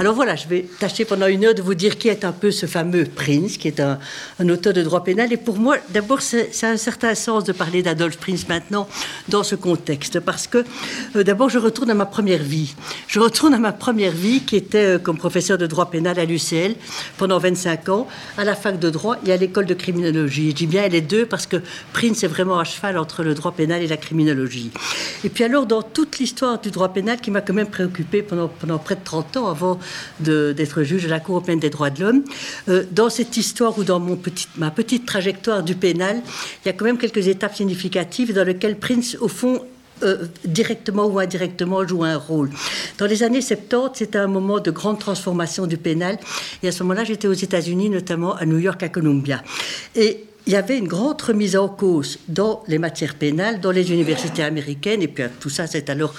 Alors voilà, je vais tâcher pendant une heure de vous dire qui est un peu ce fameux Prince, qui est un, un auteur de droit pénal. Et pour moi, d'abord, c'est un certain sens de parler d'Adolphe Prince maintenant dans ce contexte, parce que euh, d'abord, je retourne à ma première vie. Je retourne à ma première vie qui était euh, comme professeur de droit pénal à l'UCL pendant 25 ans, à la fac de droit et à l'école de criminologie. Je dis bien les deux parce que Prince est vraiment à cheval entre le droit pénal et la criminologie. Et puis alors, dans toute l'histoire du droit pénal qui m'a quand même préoccupé pendant, pendant près de 30 ans avant d'être juge à la Cour européenne des droits de l'homme, euh, dans cette histoire ou dans mon petit, ma petite trajectoire du pénal, il y a quand même quelques étapes significatives dans lesquelles Prince, au fond, euh, directement ou indirectement joue un rôle. Dans les années 70, c'était un moment de grande transformation du pénal. Et à ce moment-là, j'étais aux États-Unis, notamment à New York, à Columbia. Et il y avait une grande remise en cause dans les matières pénales, dans les universités américaines, et puis euh, tout ça s'est alors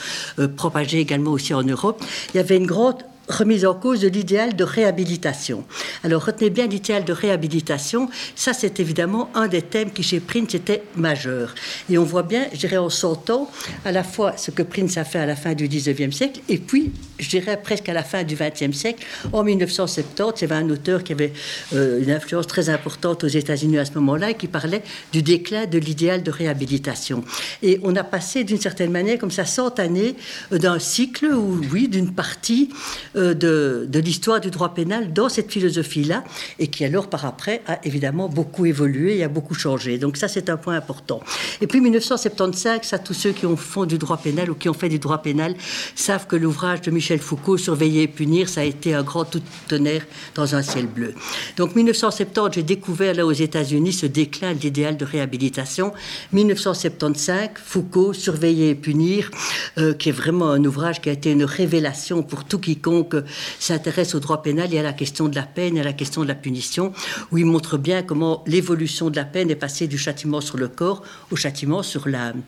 propagé également aussi en Europe. Il y avait une grande remise en cause de l'idéal de réhabilitation. Alors retenez bien l'idéal de réhabilitation, ça c'est évidemment un des thèmes qui chez Prince était majeur. Et on voit bien, je dirais en 100 ans, à la fois ce que Prince a fait à la fin du 19e siècle, et puis je dirais presque à la fin du 20e siècle, en 1970, il y avait un auteur qui avait euh, une influence très importante aux États-Unis à ce moment-là et qui parlait du déclin de l'idéal de réhabilitation. Et on a passé d'une certaine manière, comme ça, 100 années euh, d'un cycle, ou oui, d'une partie euh, de, de l'histoire du droit pénal dans cette philosophie-là, et qui alors, par après, a évidemment beaucoup évolué et a beaucoup changé. Donc ça, c'est un point important. Et puis 1975, ça, tous ceux qui ont fait du droit pénal ou qui ont fait du droit pénal savent que l'ouvrage de Michel Foucault, Surveiller et punir, ça a été un grand tout tonnerre dans un ciel bleu. Donc 1970, j'ai découvert là aux États-Unis ce déclin de l'idéal de réhabilitation. 1975, Foucault, Surveiller et punir, euh, qui est vraiment un ouvrage qui a été une révélation pour tout quiconque s'intéresse au droit pénal et à la question de la peine et à la question de la punition, où il montre bien comment l'évolution de la peine est passée du châtiment sur le corps au châtiment sur l'âme.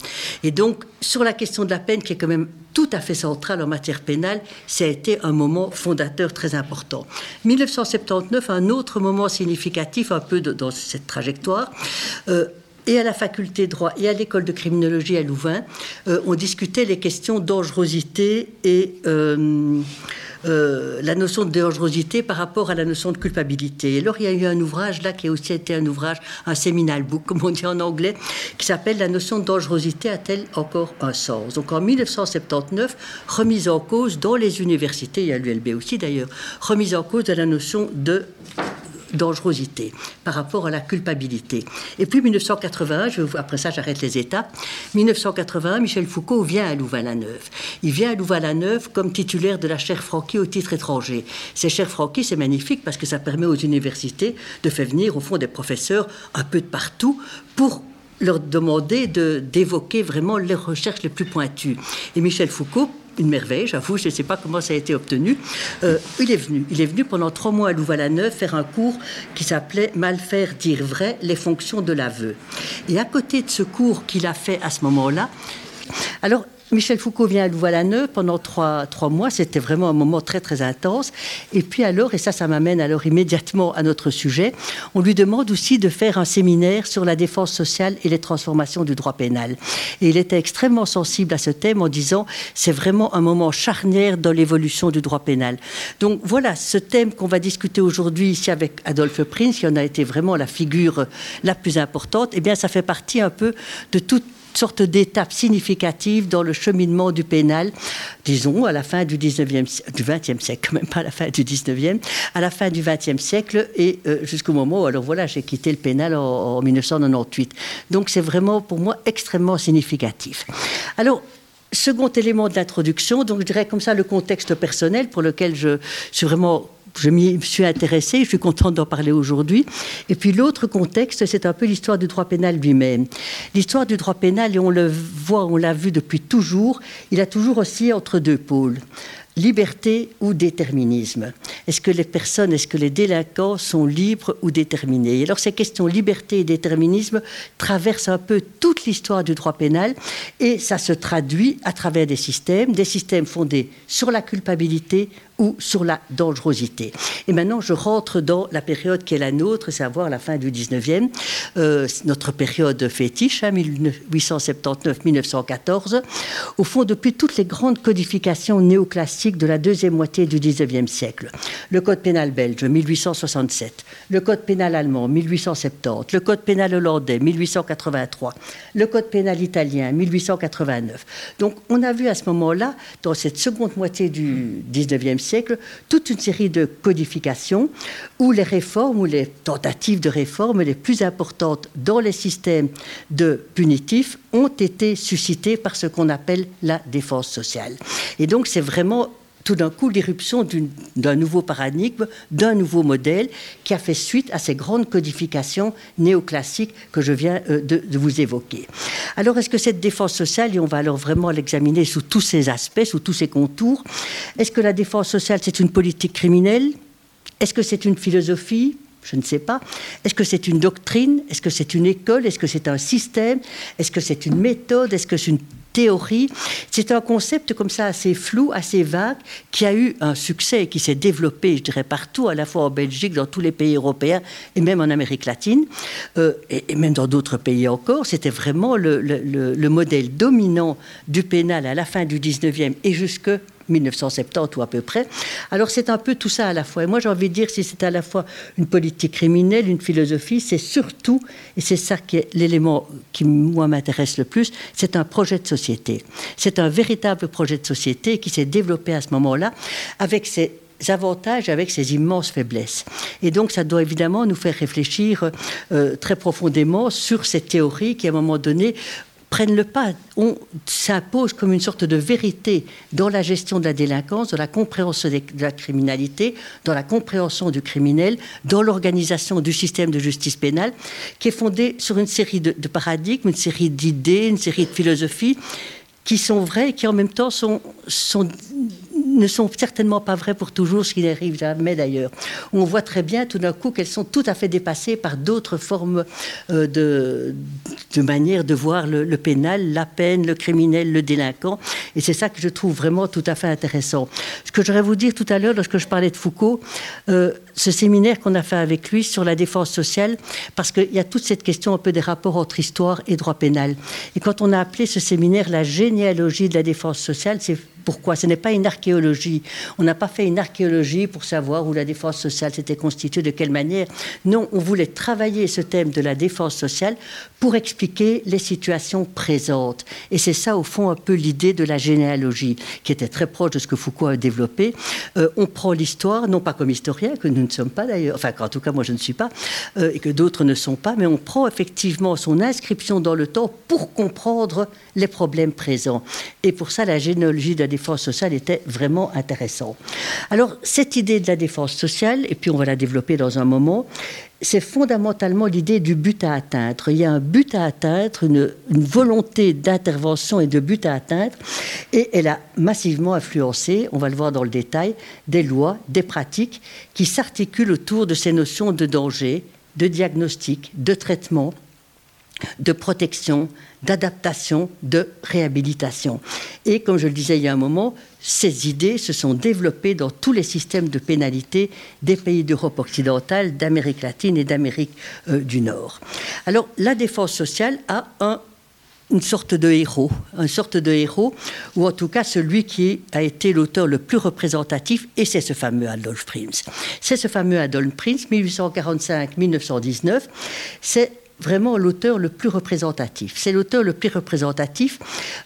Et donc, sur la question de la peine, qui est quand même tout à fait centrale en matière pénale, ça a été un moment fondateur très important. 1979, un autre moment significatif un peu dans cette trajectoire. euh, et à la faculté de droit et à l'école de criminologie à Louvain, euh, on discutait les questions dangerosité et euh, euh, la notion de dangerosité par rapport à la notion de culpabilité. Et alors, il y a eu un ouvrage là qui a aussi été un ouvrage, un seminal book, comme on dit en anglais, qui s'appelle La notion de dangerosité a-t-elle encore un sens? Donc en 1979, remise en cause dans les universités, il y a l'ULB aussi d'ailleurs, remise en cause de la notion de dangerosité par rapport à la culpabilité. Et puis 1981, je vais vous- après ça j'arrête les étapes, 1981, Michel Foucault vient à Louvain-la-Neuve. Il vient à Louvain-la-Neuve comme titulaire de la chaire Franqui au titre étranger. Ces chaires Franqui, c'est magnifique parce que ça permet aux universités de faire venir au fond des professeurs un peu de partout pour leur demander de- d'évoquer vraiment les recherches les plus pointues. Et Michel Foucault, une merveille, j'avoue, je ne sais pas comment ça a été obtenu, euh, il est venu. Il est venu pendant trois mois à Louvain-la-Neuve faire un cours qui s'appelait Mal faire, dire vrai, les fonctions de l'aveu. Et à côté de ce cours qu'il a fait à ce moment-là, alors, Michel Foucault vient à Louvain-la-Neuve pendant trois, trois mois. C'était vraiment un moment très, très intense. Et puis alors, et ça, ça m'amène alors immédiatement à notre sujet, on lui demande aussi de faire un séminaire sur la défense sociale et les transformations du droit pénal. Et il était extrêmement sensible à ce thème en disant c'est vraiment un moment charnière dans l'évolution du droit pénal. Donc voilà, ce thème qu'on va discuter aujourd'hui ici avec Adolphe Prince, qui en a été vraiment la figure la plus importante, eh bien, ça fait partie un peu de toute sorte d'étape significative dans le cheminement du pénal, disons, à la fin du 19e, si- du 20e siècle, quand même pas à la fin du 19e, à la fin du 20e siècle et euh, jusqu'au moment où, alors voilà, j'ai quitté le pénal en, en 1998. Donc c'est vraiment pour moi extrêmement significatif. Alors, second élément de l'introduction, donc je dirais comme ça le contexte personnel pour lequel je suis vraiment je m'y suis intéressée, je suis contente d'en parler aujourd'hui. Et puis l'autre contexte, c'est un peu l'histoire du droit pénal lui-même. L'histoire du droit pénal, et on le voit, on l'a vu depuis toujours, il a toujours oscillé entre deux pôles. Liberté ou déterminisme Est-ce que les personnes, est-ce que les délinquants sont libres ou déterminés? Et Alors ces questions liberté et déterminisme traversent un peu toute l'histoire du droit pénal et ça se traduit à travers des systèmes, des systèmes fondés sur la culpabilité, ou sur la dangerosité. Et maintenant, je rentre dans la période qui est la nôtre, dire la fin du 19e, euh, notre période fétiche, 1879-1914. Hein, Au fond, depuis toutes les grandes codifications néoclassiques de la deuxième moitié du 19e siècle, le Code pénal belge, 1867, le Code pénal allemand, 1870, le Code pénal hollandais, 1883, le Code pénal italien, 1889. Donc, on a vu à ce moment-là, dans cette seconde moitié du 19e siècle toute une série de codifications où les réformes ou les tentatives de réforme les plus importantes dans les systèmes de punitifs ont été suscitées par ce qu'on appelle la défense sociale. Et donc c'est vraiment tout d'un coup l'irruption d'un nouveau paradigme, d'un nouveau modèle qui a fait suite à ces grandes codifications néoclassiques que je viens euh, de, vous évoquer. Alors est-ce que cette défense sociale, et on va alors vraiment l'examiner sous tous ses aspects, sous tous ses contours, est-ce que la défense sociale c'est une politique criminelle? Est-ce que c'est une philosophie? Je ne sais pas. Est-ce que c'est une doctrine? Est-ce que c'est une école? Est-ce que c'est un système? Est-ce que c'est une méthode? Est-ce que c'est une théorie. C'est un concept comme ça assez flou, assez vague, qui a eu un succès et qui s'est développé, je dirais, partout, à la fois en Belgique, dans tous les pays européens et même en Amérique latine, euh, et, même dans d'autres pays encore. C'était vraiment le, le, modèle dominant du pénal à la fin du 19e et jusque 1970 ou à peu près. Alors c'est un peu tout ça à la fois. Et moi j'ai envie de dire si c'est à la fois une politique criminelle, une philosophie, c'est surtout, et c'est ça qui est l'élément qui moi m'intéresse le plus, c'est un projet de société. C'est un véritable projet de société qui s'est développé à ce moment-là avec ses avantages avec ses immenses faiblesses. Et donc ça doit évidemment nous faire réfléchir euh, très profondément sur cette théorie qui à un moment donné prennent le pas. On s'impose comme une sorte de vérité dans la gestion de la délinquance, dans la compréhension de la criminalité, dans la compréhension du criminel, dans l'organisation du système de justice pénale, qui est fondée sur une série de, paradigmes, une série d'idées, une série de philosophies qui sont vraies et qui en même temps sont ne sont certainement pas vraies pour toujours, ce qui n'arrive jamais d'ailleurs. On voit très bien tout d'un coup qu'elles sont tout à fait dépassées par d'autres formes euh, de, de manière de voir le, pénal, la peine, le criminel, le délinquant. Et c'est ça que je trouve vraiment tout à fait intéressant. Ce que j'aurais vous dire tout à l'heure, lorsque je parlais de Foucault, euh, ce séminaire qu'on a fait avec lui sur la défense sociale, parce qu'il y a toute cette question un peu des rapports entre histoire et droit pénal. Et quand on a appelé ce séminaire la généalogie de la défense sociale, c'est pourquoi? Ce n'est pas une archéologie. On n'a pas fait une archéologie pour savoir où la défense sociale s'était constituée, de quelle manière. Non, on voulait travailler ce thème de la défense sociale pour expliquer les situations présentes. Et c'est ça, au fond, un peu l'idée de la généalogie, qui était très proche de ce que Foucault a développé. Euh, on prend l'histoire, non pas comme historien, que nous ne sommes pas d'ailleurs, enfin, en tout cas, moi je ne suis pas, euh, et que d'autres ne sont pas, mais on prend effectivement son inscription dans le temps pour comprendre les problèmes présents. Et pour ça, la généalogie de la défense sociale était vraiment intéressante. Alors, cette idée de la défense sociale, et puis on va la développer dans un moment, c'est fondamentalement l'idée du but à atteindre. Il y a un but à atteindre, une, volonté d'intervention et de but à atteindre, et elle a massivement influencé, on va le voir dans le détail, des lois, des pratiques qui s'articulent autour de ces notions de danger, de diagnostic, de traitement, de protection, d'adaptation, de réhabilitation. Et comme je le disais il y a un moment, ces idées se sont développées dans tous les systèmes de pénalité des pays d'Europe occidentale, d'Amérique latine et d'Amérique euh, du Nord. Alors la défense sociale a un une sorte de héros, une sorte de héros, ou en tout cas celui qui a été l'auteur le plus représentatif, et c'est ce fameux Adolf Prinz. C'est ce fameux Adolf Prinz, 1845-1919. C'est vraiment l'auteur le plus représentatif. C'est l'auteur le plus représentatif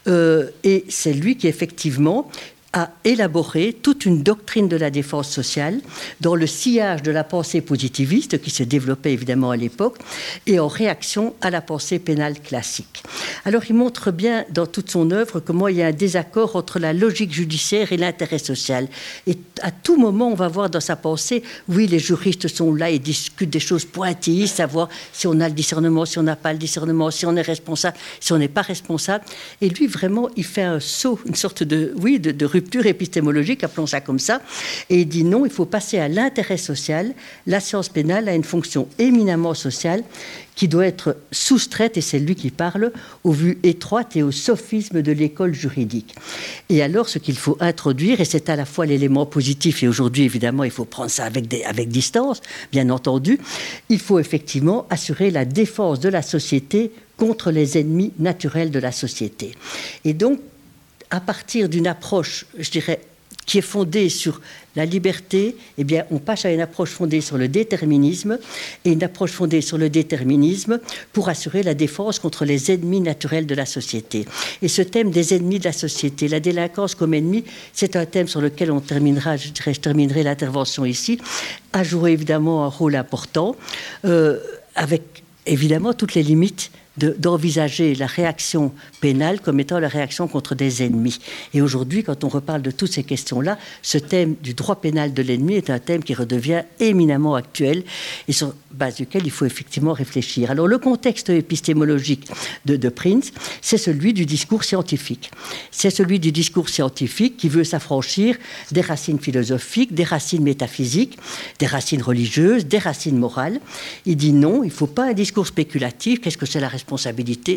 euh, et c'est lui qui effectivement a élaboré toute une doctrine de la défense sociale dans le sillage de la pensée positiviste qui se développait évidemment à l'époque et en réaction à la pensée pénale classique. Alors il montre bien dans toute son œuvre comment il y a un désaccord entre la logique judiciaire et l'intérêt social. Et à tout moment, on va voir dans sa pensée, oui, les juristes sont là et discutent des choses pointilles, savoir si on a le discernement, si on n'a pas le discernement, si on est responsable, si on n'est pas responsable. Et lui, vraiment, il fait un saut, une sorte de, oui, de, de rupture épistémologique, appelons ça comme ça, et il dit non, il faut passer à l'intérêt social. La science pénale a une fonction éminemment sociale qui doit être soustraite, et c'est lui qui parle, aux vues étroites et au sophisme de l'école juridique. Et alors, ce qu'il faut introduire, et c'est à la fois l'élément positif, et aujourd'hui, évidemment, il faut prendre ça avec, avec distance, bien entendu, il faut effectivement assurer la défense de la société contre les ennemis naturels de la société. Et donc, à partir d'une approche, je dirais, qui est fondée sur la liberté, eh bien, on passe à une approche fondée sur le déterminisme et une approche fondée sur le déterminisme pour assurer la défense contre les ennemis naturels de la société. Et ce thème des ennemis de la société, la délinquance comme ennemi, c'est un thème sur lequel on terminera, je, dirais, je terminerai l'intervention ici, a joué évidemment un rôle important, euh, avec évidemment toutes les limites d'envisager la réaction pénale comme étant la réaction contre des ennemis. Et aujourd'hui, quand on reparle de toutes ces questions-là, ce thème du droit pénal de l'ennemi est un thème qui redevient éminemment actuel et sur base duquel il faut effectivement réfléchir. Alors le contexte épistémologique de, de Prince, c'est celui du discours scientifique. C'est celui du discours scientifique qui veut s'affranchir des racines philosophiques, des racines métaphysiques, des racines religieuses, des racines morales. Il dit non, il ne faut pas un discours spéculatif. Qu'est-ce que c'est la responsabilité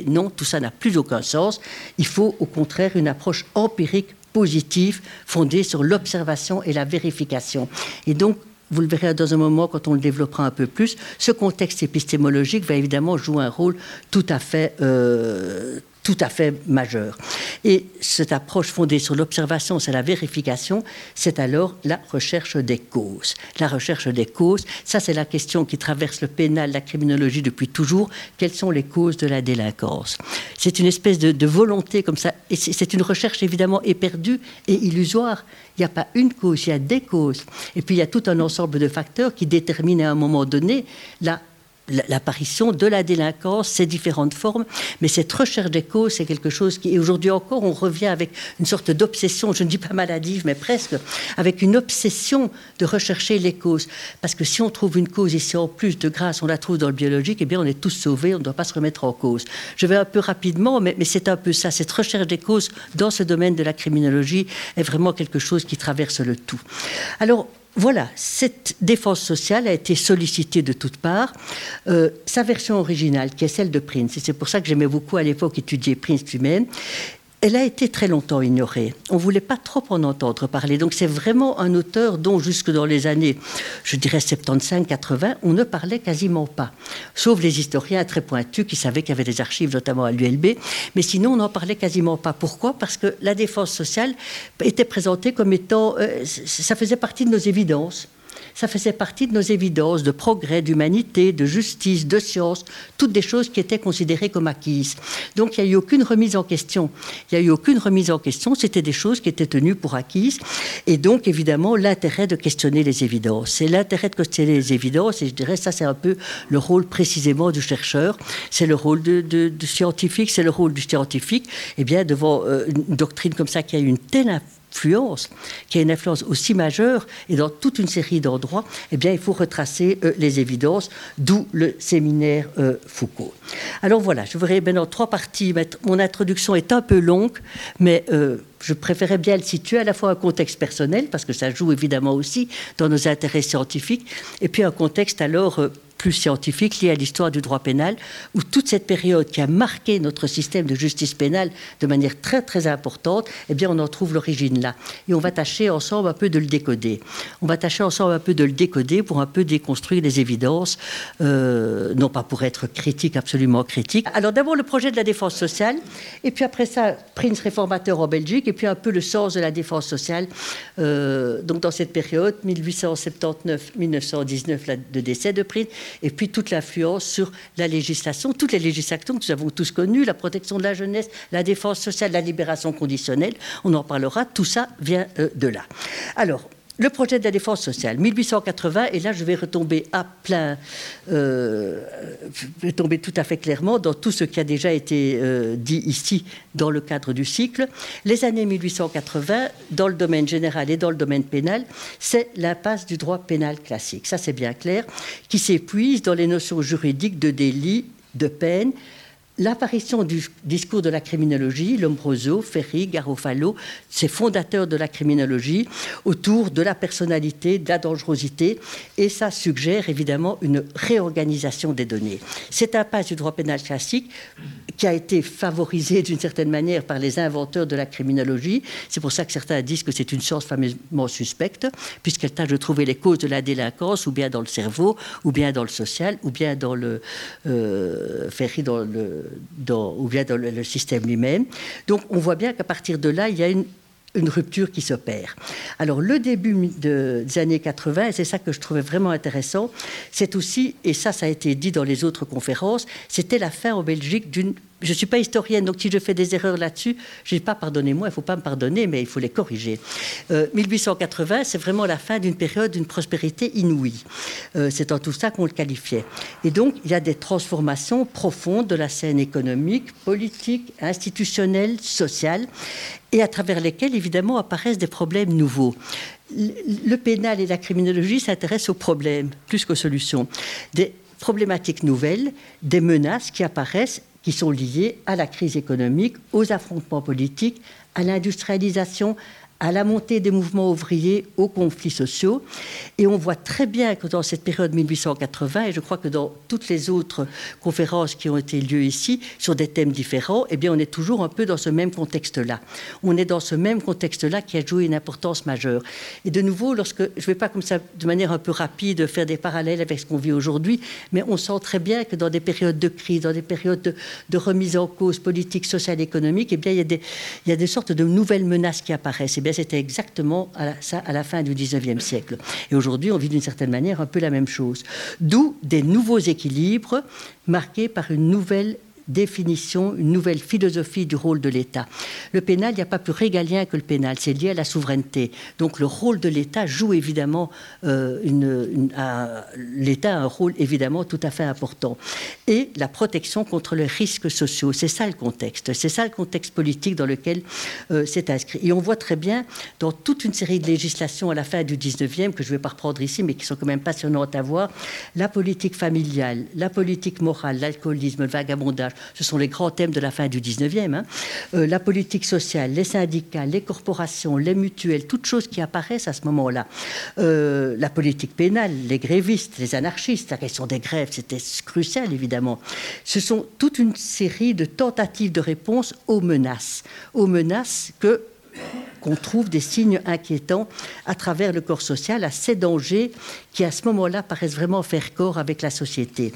Non, tout ça n'a plus aucun sens. Il faut au contraire une approche empirique positive fondée sur l'observation et la vérification. Et donc, vous le verrez dans un moment quand on le développera un peu plus, ce contexte épistémologique va évidemment jouer un rôle tout à fait, euh, tout à fait majeur. Et cette approche fondée sur l'observation, c'est la vérification, c'est alors la recherche des causes. La recherche des causes, ça c'est la question qui traverse le pénal, la criminologie depuis toujours. Quelles sont les causes de la délinquance? C'est une espèce de, de, volonté comme ça, et c'est une recherche évidemment éperdue et illusoire. Il n'y a pas une cause, il y a des causes. Et puis il y a tout un ensemble de facteurs qui déterminent à un moment donné la l'apparition de la délinquance, ses différentes formes. Mais cette recherche des causes, c'est quelque chose qui, et aujourd'hui encore, on revient avec une sorte d'obsession, je ne dis pas maladive, mais presque, avec une obsession de rechercher les causes. Parce que si on trouve une cause ici en plus de grâce, on la trouve dans le biologique, eh bien on est tous sauvés, on ne doit pas se remettre en cause. Je vais un peu rapidement, mais, mais c'est un peu ça. Cette recherche des causes dans ce domaine de la criminologie est vraiment quelque chose qui traverse le tout. Alors, voilà, cette défense sociale a été sollicitée de toutes parts. Euh, sa version originale, qui est celle de Prince, et c'est pour ça que j'aimais beaucoup à l'époque étudier Prince lui-même, elle a été très longtemps ignorée. On ne voulait pas trop en entendre parler. Donc c'est vraiment un auteur dont jusque dans les années, je dirais 75-80, on ne parlait quasiment pas. Sauf les historiens très pointus qui savaient qu'il y avait des archives, notamment à l'ULB. Mais sinon, on n'en parlait quasiment pas. Pourquoi? Parce que la défense sociale était présentée comme étant... Euh, ça faisait partie de nos évidences ça faisait partie de nos évidences de progrès, d'humanité, de justice, de science, toutes des choses qui étaient considérées comme acquises. Donc il n'y a eu aucune remise en question. Il n'y a eu aucune remise en question, c'était des choses qui étaient tenues pour acquises. Et donc évidemment l'intérêt de questionner les évidences. C'est l'intérêt de questionner les évidences, et je dirais ça c'est un peu le rôle précisément du chercheur, c'est le rôle du scientifique, c'est le rôle du scientifique, eh bien devant euh, une doctrine comme ça qui a une telle qui a une influence aussi majeure, et dans toute une série d'endroits, eh bien, il faut retracer euh, les évidences, d'où le séminaire euh, Foucault. Alors voilà, je voudrais maintenant trois parties. Mon introduction est un peu longue, mais euh, je préférais bien le situer à la fois un contexte personnel, parce que ça joue évidemment aussi dans nos intérêts scientifiques, et puis un contexte alors plus scientifique lié à l'histoire du droit pénal, où toute cette période qui a marqué notre système de justice pénale de manière très très importante, eh bien on en trouve l'origine là. Et on va tâcher ensemble un peu de le décoder. On va tâcher ensemble un peu de le décoder pour un peu déconstruire les évidences, euh, non pas pour être critique, absolument critique. Alors d'abord le projet de la défense sociale, et puis après ça, Prince réformateur en Belgique, et puis un peu le sens de la défense sociale. Euh, donc dans cette période, 1879-1919, le décès de Prince, et puis toute l'influence sur la législation, toutes les législations que nous avons tous connues, la protection de la jeunesse, la défense sociale, la libération conditionnelle, on en parlera, tout ça vient euh, de là. Alors, le projet de la défense sociale, 1880, et là je vais retomber à plein, euh, tout à fait clairement dans tout ce qui a déjà été euh, dit ici dans le cadre du cycle. Les années 1880, dans le domaine général et dans le domaine pénal, c'est l'impasse du droit pénal classique, ça c'est bien clair, qui s'épuise dans les notions juridiques de délit, de peine, l'apparition du discours de la criminologie, Lombroso, Ferry, Garofalo, ces fondateurs de la criminologie, autour de la personnalité, de la dangerosité, et ça suggère évidemment une réorganisation des données. C'est un pas du droit pénal classique qui a été favorisé d'une certaine manière par les inventeurs de la criminologie. C'est pour ça que certains disent que c'est une science fameusement suspecte, puisqu'elle tâche de trouver les causes de la délinquance, ou bien dans le cerveau, ou bien dans le social, ou bien dans le euh, Ferry, dans le ou bien dans le, système lui-même. Donc on voit bien qu'à partir de là, il y a une, rupture qui s'opère. Alors le début des années 80, et c'est ça que je trouvais vraiment intéressant, c'est aussi, et ça ça a été dit dans les autres conférences, c'était la fin en Belgique d'une je ne suis pas historienne, donc si je fais des erreurs là-dessus, je n'ai pas pardonné moi, il ne faut pas me pardonner, mais il faut les corriger. 1880, euh, c'est vraiment la fin d'une période d'une prospérité inouïe. Euh, c'est en tout ça qu'on le qualifiait. Et donc, il y a des transformations profondes de la scène économique, politique, institutionnelle, sociale, et à travers lesquelles, évidemment, apparaissent des problèmes nouveaux le pénal et la criminologie s'intéressent aux problèmes plus qu'aux solutions. Des problématiques nouvelles, des menaces qui apparaissent qui sont liées à la crise économique, aux affrontements politiques, à l'industrialisation, à la montée des mouvements ouvriers, aux conflits sociaux. Et on voit très bien que dans cette période 1880, et je crois que dans toutes les autres conférences qui ont été lieu ici, sur des thèmes différents, eh bien, on est toujours un peu dans ce même contexte-là. On est dans ce même contexte-là qui a joué une importance majeure. Et de nouveau, lorsque, je ne vais pas comme ça, de manière un peu rapide, faire des parallèles avec ce qu'on vit aujourd'hui, mais on sent très bien que dans des périodes de crise, dans des périodes de, remise en cause politique, sociale, économique, eh bien, il y, a des, il y a des sortes de nouvelles menaces qui apparaissent. Eh c'était exactement ça à la fin du XIXe siècle. Et aujourd'hui, on vit d'une certaine manière un peu la même chose. D'où des nouveaux équilibres marqués par une nouvelle définition, une nouvelle philosophie du rôle de l'État. Le pénal, il n'y a pas plus régalien que le pénal, c'est lié à la souveraineté. Donc le rôle de l'État joue évidemment, euh, une, l'État a un rôle évidemment tout à fait important. Et la protection contre les risques sociaux, c'est ça le contexte, c'est ça le contexte politique dans lequel euh, c'est inscrit. Et on voit très bien dans toute une série de législations à la fin du 19e, que je ne vais pas reprendre ici, mais qui sont quand même passionnantes à voir, la politique familiale, la politique morale, l'alcoolisme, le vagabondage, ce sont les grands thèmes de la fin du 19e. Hein. Euh, la politique sociale, les syndicats, les corporations, les mutuelles, toutes choses qui apparaissent à ce moment-là. Euh, la politique pénale, les grévistes, les anarchistes, la question des grèves, c'était crucial évidemment. Ce sont toute une série de tentatives de réponse aux menaces, aux menaces que qu'on trouve des signes inquiétants à travers le corps social, à ces dangers qui, à ce moment-là, paraissent vraiment faire corps avec la société.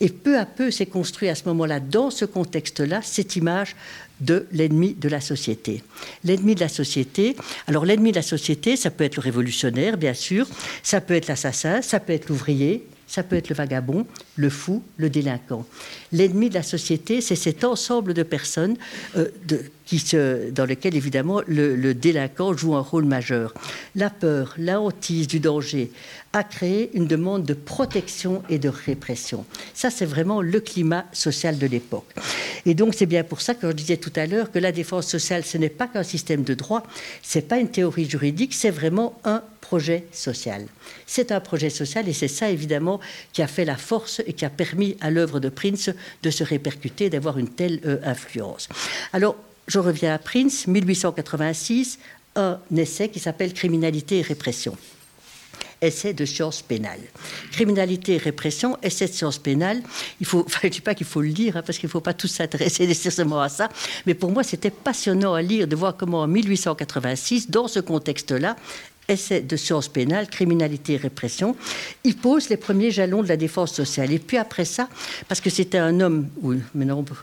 Et peu à peu s'est construit à ce moment-là, dans ce contexte-là, cette image de l'ennemi de la société. L'ennemi de la société, alors l'ennemi de la société, ça peut être le révolutionnaire, bien sûr, ça peut être l'assassin, ça peut être l'ouvrier, ça peut être le vagabond, le fou, le délinquant. L'ennemi de la société, c'est cet ensemble de personnes euh, dans lequel, évidemment, le, délinquant joue un rôle majeur. La peur, la hantise du danger a créé une demande de protection et de répression. Ça, c'est vraiment le climat social de l'époque. Et donc, c'est bien pour ça que je disais tout à l'heure que la défense sociale, ce n'est pas qu'un système de droit, ce n'est pas une théorie juridique, c'est vraiment un projet social. C'est un projet social et c'est ça évidemment qui a fait la force et qui a permis à l'œuvre de Prince de se répercuter, d'avoir une telle euh, influence. Alors, je reviens à Prince, 1886, un essai qui s'appelle Criminalité et répression essai de sciences pénales. Criminalité et répression, essai de sciences pénales. Il faut, je ne dis pas qu'il faut le lire, hein, parce qu'il ne faut pas tous s'intéresser nécessairement à ça, mais pour moi, c'était passionnant à lire de voir comment en 1886, dans ce contexte-là, essai de sciences pénales, criminalité et répression, il pose les premiers jalons de la défense sociale. Et puis après ça, parce que c'était un homme, oui,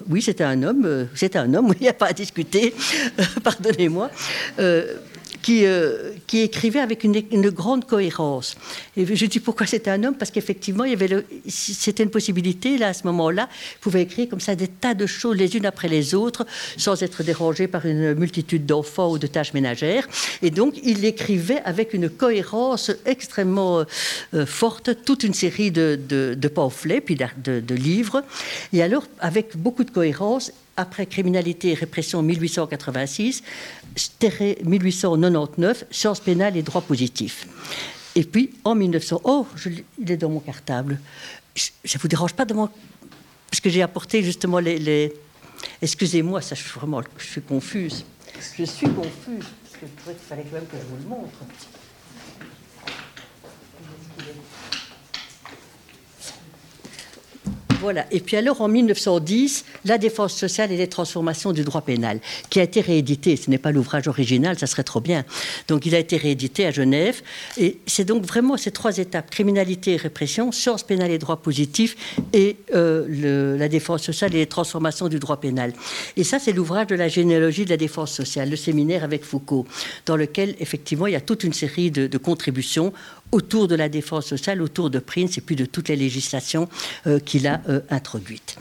oui c'était un homme, euh, c'était un homme, il n'y a pas à discuter, pardonnez-moi. Euh, qui, euh, qui écrivait avec une, grande cohérence. Et je dis pourquoi c'était un homme, parce qu'effectivement, c'était une possibilité, là, à ce moment-là, il pouvait écrire comme ça des tas de choses les unes après les autres, sans être dérangé par une multitude d'enfants ou de tâches ménagères. Et donc, il écrivait avec une cohérence extrêmement euh, forte toute une série de, de pamphlets, puis de, de livres. Et alors, avec beaucoup de cohérence, après criminalité et répression 1886, 1899, sciences pénales et droit positif. Et puis en 1900, oh, il est dans mon cartable. Je ne vous dérange pas de mon parce que j'ai apporté justement les... Excusez-moi, ça, je suis vraiment, je suis confuse. Je suis confuse, parce que qu'il fallait quand même que je vous le montre. Voilà. Et puis alors, en 1910, La défense sociale et les transformations du droit pénal, qui a été réédité. Ce n'est pas l'ouvrage original, ça serait trop bien. Donc, il a été réédité à Genève. Et c'est donc vraiment ces trois étapes criminalité et répression, sciences pénales et droit positif, et euh, la défense sociale et les transformations du droit pénal. Et ça, c'est l'ouvrage de la généalogie de la défense sociale, le séminaire avec Foucault, dans lequel, effectivement, il y a toute une série de, de contributions autour de la défense sociale, autour de Prince et puis de toutes les législations euh, qu'il a euh, introduites.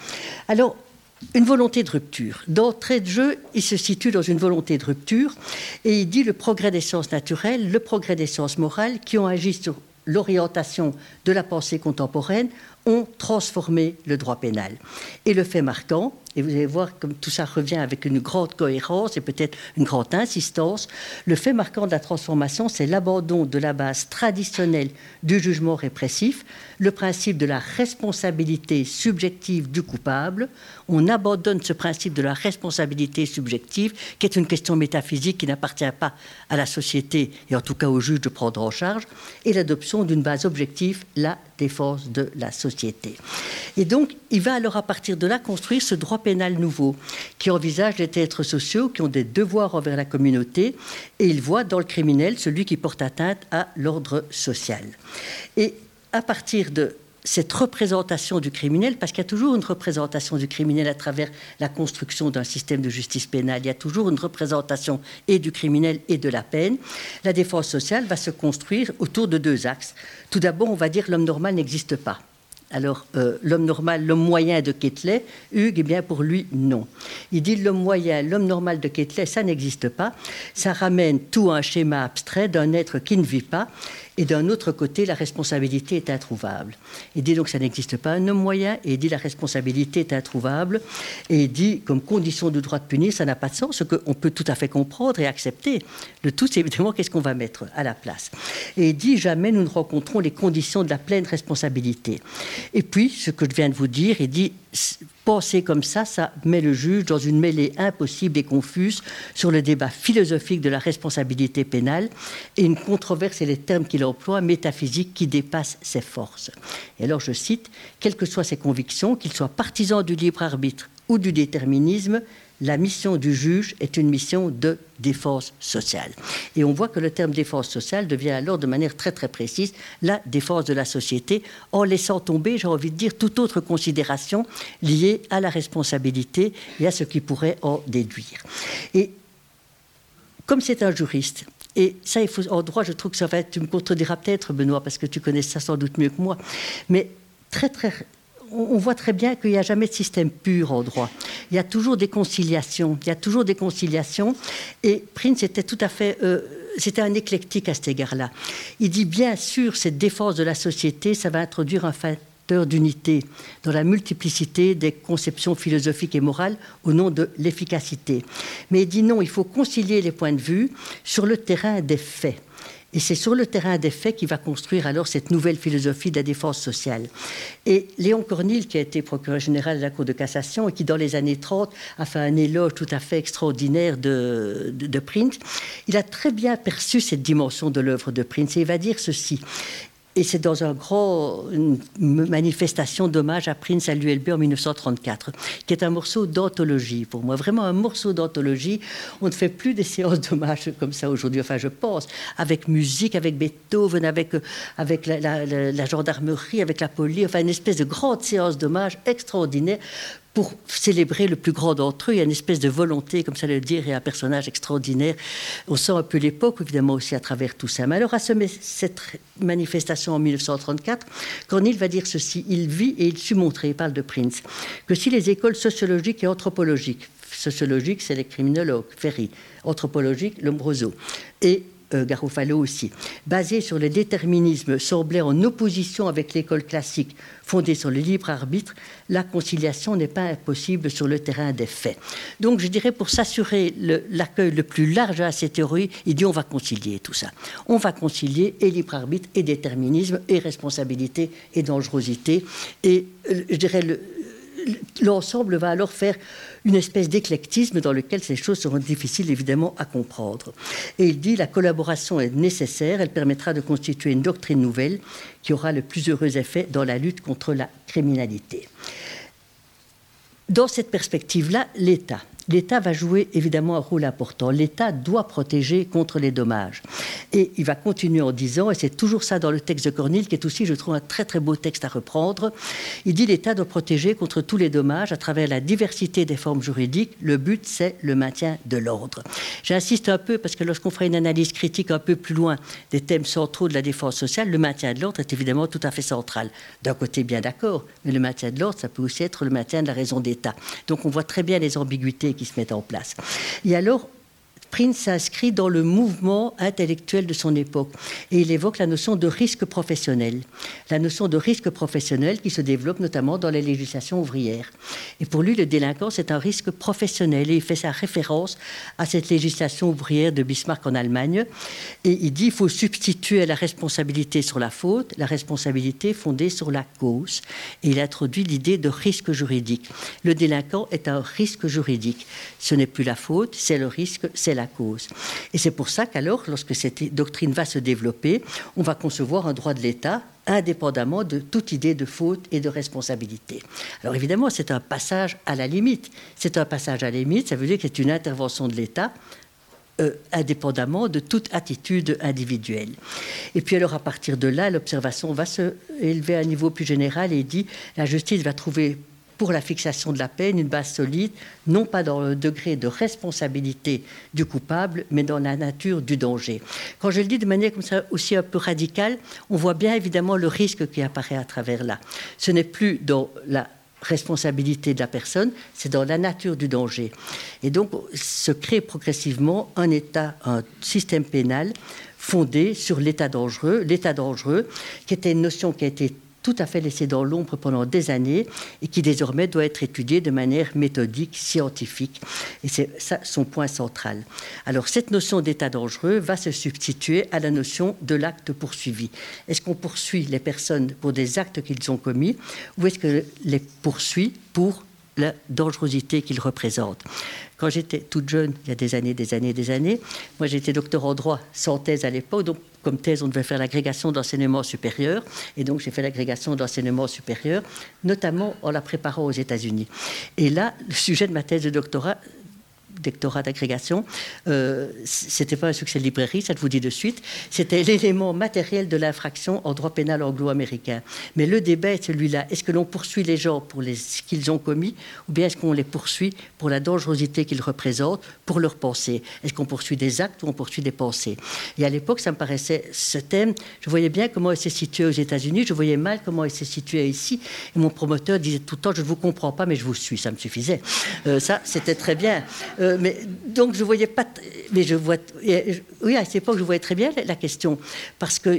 Alors, une volonté de rupture. D'entrée de jeu, il se situe dans une volonté de rupture et il dit le progrès des sciences naturelles, le progrès des sciences morales qui ont agi sur l'orientation de la pensée contemporaine ont transformé le droit pénal. Et le fait marquant, et vous allez voir comme tout ça revient avec une grande cohérence et peut-être une grande insistance, le fait marquant de la transformation, c'est l'abandon de la base traditionnelle du jugement répressif, le principe de la responsabilité subjective du coupable. On abandonne ce principe de la responsabilité subjective, qui est une question métaphysique qui n'appartient pas à la société et en tout cas au juge de prendre en charge, et l'adoption d'une base objective, la défense de la société. Et donc, il va alors à partir de là construire ce droit pénal nouveau qui envisage les êtres sociaux qui ont des devoirs envers la communauté et il voit dans le criminel celui qui porte atteinte à l'ordre social. Et à partir de cette représentation du criminel, parce qu'il y a toujours une représentation du criminel à travers la construction d'un système de justice pénale, il y a toujours une représentation et du criminel et de la peine, la défense sociale va se construire autour de deux axes. Tout d'abord, on va dire l'homme normal n'existe pas. Alors, euh, l'homme normal, l'homme moyen de Quetelet, Hugues, eh bien, pour lui, non. Il dit l'homme moyen, l'homme normal de Quetelet, ça n'existe pas. Ça ramène tout à un schéma abstrait d'un être qui ne vit pas et d'un autre côté, la responsabilité est introuvable. Il dit donc ça n'existe pas un homme moyen, et il dit la responsabilité est introuvable, et il dit comme condition de droit de punir, ça n'a pas de sens, ce qu'on peut tout à fait comprendre et accepter. Le tout, c'est évidemment qu'est-ce qu'on va mettre à la place. Et il dit jamais nous ne rencontrons les conditions de la pleine responsabilité. Et puis, ce que je viens de vous dire, il dit penser comme ça, ça met le juge dans une mêlée impossible et confuse sur le débat philosophique de la responsabilité pénale et une controverse et les termes qu'il emploie métaphysique qui dépassent ses forces. Et alors je cite, quelles que soient ses convictions, qu'il soit partisan du libre arbitre ou du déterminisme, la mission du juge est une mission de défense sociale. Et on voit que le terme défense sociale devient alors de manière très très précise la défense de la société, en laissant tomber, j'ai envie de dire, toute autre considération liée à la responsabilité et à ce qui pourrait en déduire. Et comme c'est un juriste, et ça, en droit, je trouve que ça va être, tu me contrediras peut-être, Benoît, parce que tu connais ça sans doute mieux que moi, mais très très on voit très bien qu'il n'y a jamais de système pur en droit. Il y a toujours des conciliations. Il y a toujours des conciliations. Et Prince était tout à fait. Euh, c'était un éclectique à cet égard-là. Il dit bien sûr, cette défense de la société, ça va introduire un facteur d'unité dans la multiplicité des conceptions philosophiques et morales au nom de l'efficacité. Mais il dit non, il faut concilier les points de vue sur le terrain des faits. Et c'est sur le terrain des faits qu'il va construire alors cette nouvelle philosophie de la défense sociale. Et Léon Cornille, qui a été procureur général de la Cour de cassation et qui, dans les années 30, a fait un éloge tout à fait extraordinaire de, de, il a très bien perçu cette dimension de l'œuvre de Prince. Et il va dire ceci. Et c'est dans un grand, une manifestation d'hommage à Prince à l'ULB en 1934, qui est un morceau d'anthologie pour moi, vraiment un morceau d'anthologie. On ne fait plus des séances d'hommage comme ça aujourd'hui, enfin je pense, avec musique, avec Beethoven, avec, avec la gendarmerie, avec la police, enfin une espèce de grande séance d'hommage extraordinaire pour célébrer le plus grand d'entre eux. Il y a une espèce de volonté, comme ça le dire, et un personnage extraordinaire. On sent un peu l'époque, évidemment, aussi à travers tout ça. Mais alors, à cette manifestation en 1934, Cornille va dire ceci il vit et il sut montrer, il parle de Prince, que si les écoles sociologiques et anthropologiques, sociologiques, c'est les criminologues, Ferry, anthropologiques, Lombroso, et Garofalo aussi, basé sur le déterminisme, semblait en opposition avec l'école classique fondée sur le libre arbitre, la conciliation n'est pas impossible sur le terrain des faits. Donc je dirais pour s'assurer l'accueil le, plus large à ces théories, il dit on va concilier tout ça. On va concilier et libre arbitre et déterminisme et responsabilité et dangerosité. Et euh, je dirais le, l'ensemble va alors faire une espèce d'éclectisme dans lequel ces choses seront difficiles évidemment à comprendre. Et il dit la collaboration est nécessaire, elle permettra de constituer une doctrine nouvelle qui aura le plus heureux effet dans la lutte contre la criminalité. Dans cette perspective-là, l'État, l'État va jouer évidemment un rôle important. L'État doit protéger contre les dommages. Et il va continuer en disant, et c'est toujours ça dans le texte de Cornille, qui est aussi, je trouve, un très très beau texte à reprendre, il dit l'État doit protéger contre tous les dommages à travers la diversité des formes juridiques. Le but, c'est le maintien de l'ordre. J'insiste un peu parce que lorsqu'on fera une analyse critique un peu plus loin des thèmes centraux de la défense sociale, le maintien de l'ordre est évidemment tout à fait central. D'un côté, bien d'accord, mais le maintien de l'ordre, ça peut aussi être le maintien de la raison d'État. Donc on voit très bien les ambiguïtés qui se mettent en place. Et alors, Prince s'inscrit dans le mouvement intellectuel de son époque et il évoque la notion de risque professionnel. La notion de risque professionnel qui se développe notamment dans la législation ouvrière. Et pour lui, le délinquant, c'est un risque professionnel et il fait sa référence à cette législation ouvrière de Bismarck en Allemagne. Et il dit qu'il faut substituer à la responsabilité sur la faute la responsabilité fondée sur la cause. Et il introduit l'idée de risque juridique. Le délinquant est un risque juridique. Ce n'est plus la faute, c'est le risque, c'est la cause. Et c'est pour ça qu'alors, lorsque cette doctrine va se développer, on va concevoir un droit de l'État indépendamment de toute idée de faute et de responsabilité. Alors évidemment, c'est un passage à la limite. C'est un passage à la limite, ça veut dire que c'est une intervention de l'État euh, indépendamment de toute attitude individuelle. Et puis alors à partir de là, l'observation va se élever à un niveau plus général et dit la justice va trouver pour la fixation de la peine une base solide, non pas dans le degré de responsabilité du coupable, mais dans la nature du danger. Quand je le dis de manière comme ça aussi un peu radicale, on voit bien évidemment le risque qui apparaît à travers là. Ce n'est plus dans la responsabilité de la personne, c'est dans la nature du danger. Et donc se crée progressivement un état, un système pénal fondé sur l'état dangereux, l'état dangereux, qui était une notion qui a été tout à fait laissé dans l'ombre pendant des années et qui désormais doit être étudié de manière méthodique, scientifique. Et c'est ça son point central. Alors cette notion d'état dangereux va se substituer à la notion de l'acte poursuivi. Est-ce qu'on poursuit les personnes pour des actes qu'ils ont commis ou est-ce que les poursuit pour la dangerosité qu'ils représentent. Quand j'étais toute jeune, il y a des années, des années, des années, moi j'étais docteur en droit sans thèse à l'époque, donc comme thèse, on devait faire l'agrégation d'enseignement supérieur. Et donc, j'ai fait l'agrégation d'enseignement supérieur, notamment en la préparant aux États-Unis. Et là, le sujet de ma thèse de doctorat, doctorat d'agrégation, euh, c'était pas un succès de librairie, ça je vous dit de suite, c'était l'élément matériel de l'infraction en droit pénal anglo-américain. Mais le débat est celui-là. Est-ce que l'on poursuit les gens pour ce qu'ils ont commis ou bien est-ce qu'on les poursuit pour la dangerosité qu'ils représentent, pour leurs pensées? Est-ce qu'on poursuit des actes ou on poursuit des pensées? Et à l'époque, ça me paraissait ce thème, je voyais bien comment il s'est situé aux États-Unis, je voyais mal comment il s'est situé ici. Et mon promoteur disait tout le temps, je ne vous comprends pas, mais je vous suis, ça me suffisait. Euh, ça, c'était très bien. Euh, mais, donc je voyais pas. Mais je vois. Oui, à cette époque, je voyais très bien la question. Parce que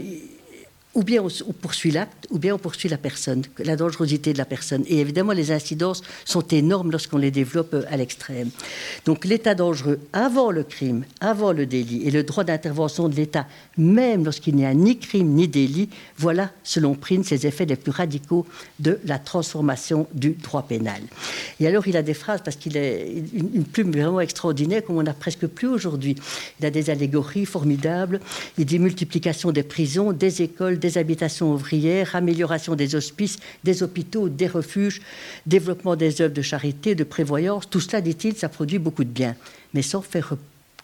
ou bien on, poursuit l'acte, ou bien on poursuit la personne, la dangerosité de la personne. Et évidemment, les incidences sont énormes lorsqu'on les développe euh, à l'extrême. Donc l'état dangereux avant le crime, avant le délit, et le droit d'intervention de l'État, même lorsqu'il n'y a ni crime ni délit, voilà, selon Prince, les effets les plus radicaux de la transformation du droit pénal. Et alors il a des phrases, parce qu'il est une, une plume vraiment extraordinaire, comme on n'a presque plus aujourd'hui. Il a des allégories formidables, il dit multiplication des prisons, des écoles, des habitations ouvrières, amélioration des hospices, des hôpitaux, des refuges, développement des œuvres de charité, de prévoyance. Tout cela, dit-il, ça produit beaucoup de bien, mais sans faire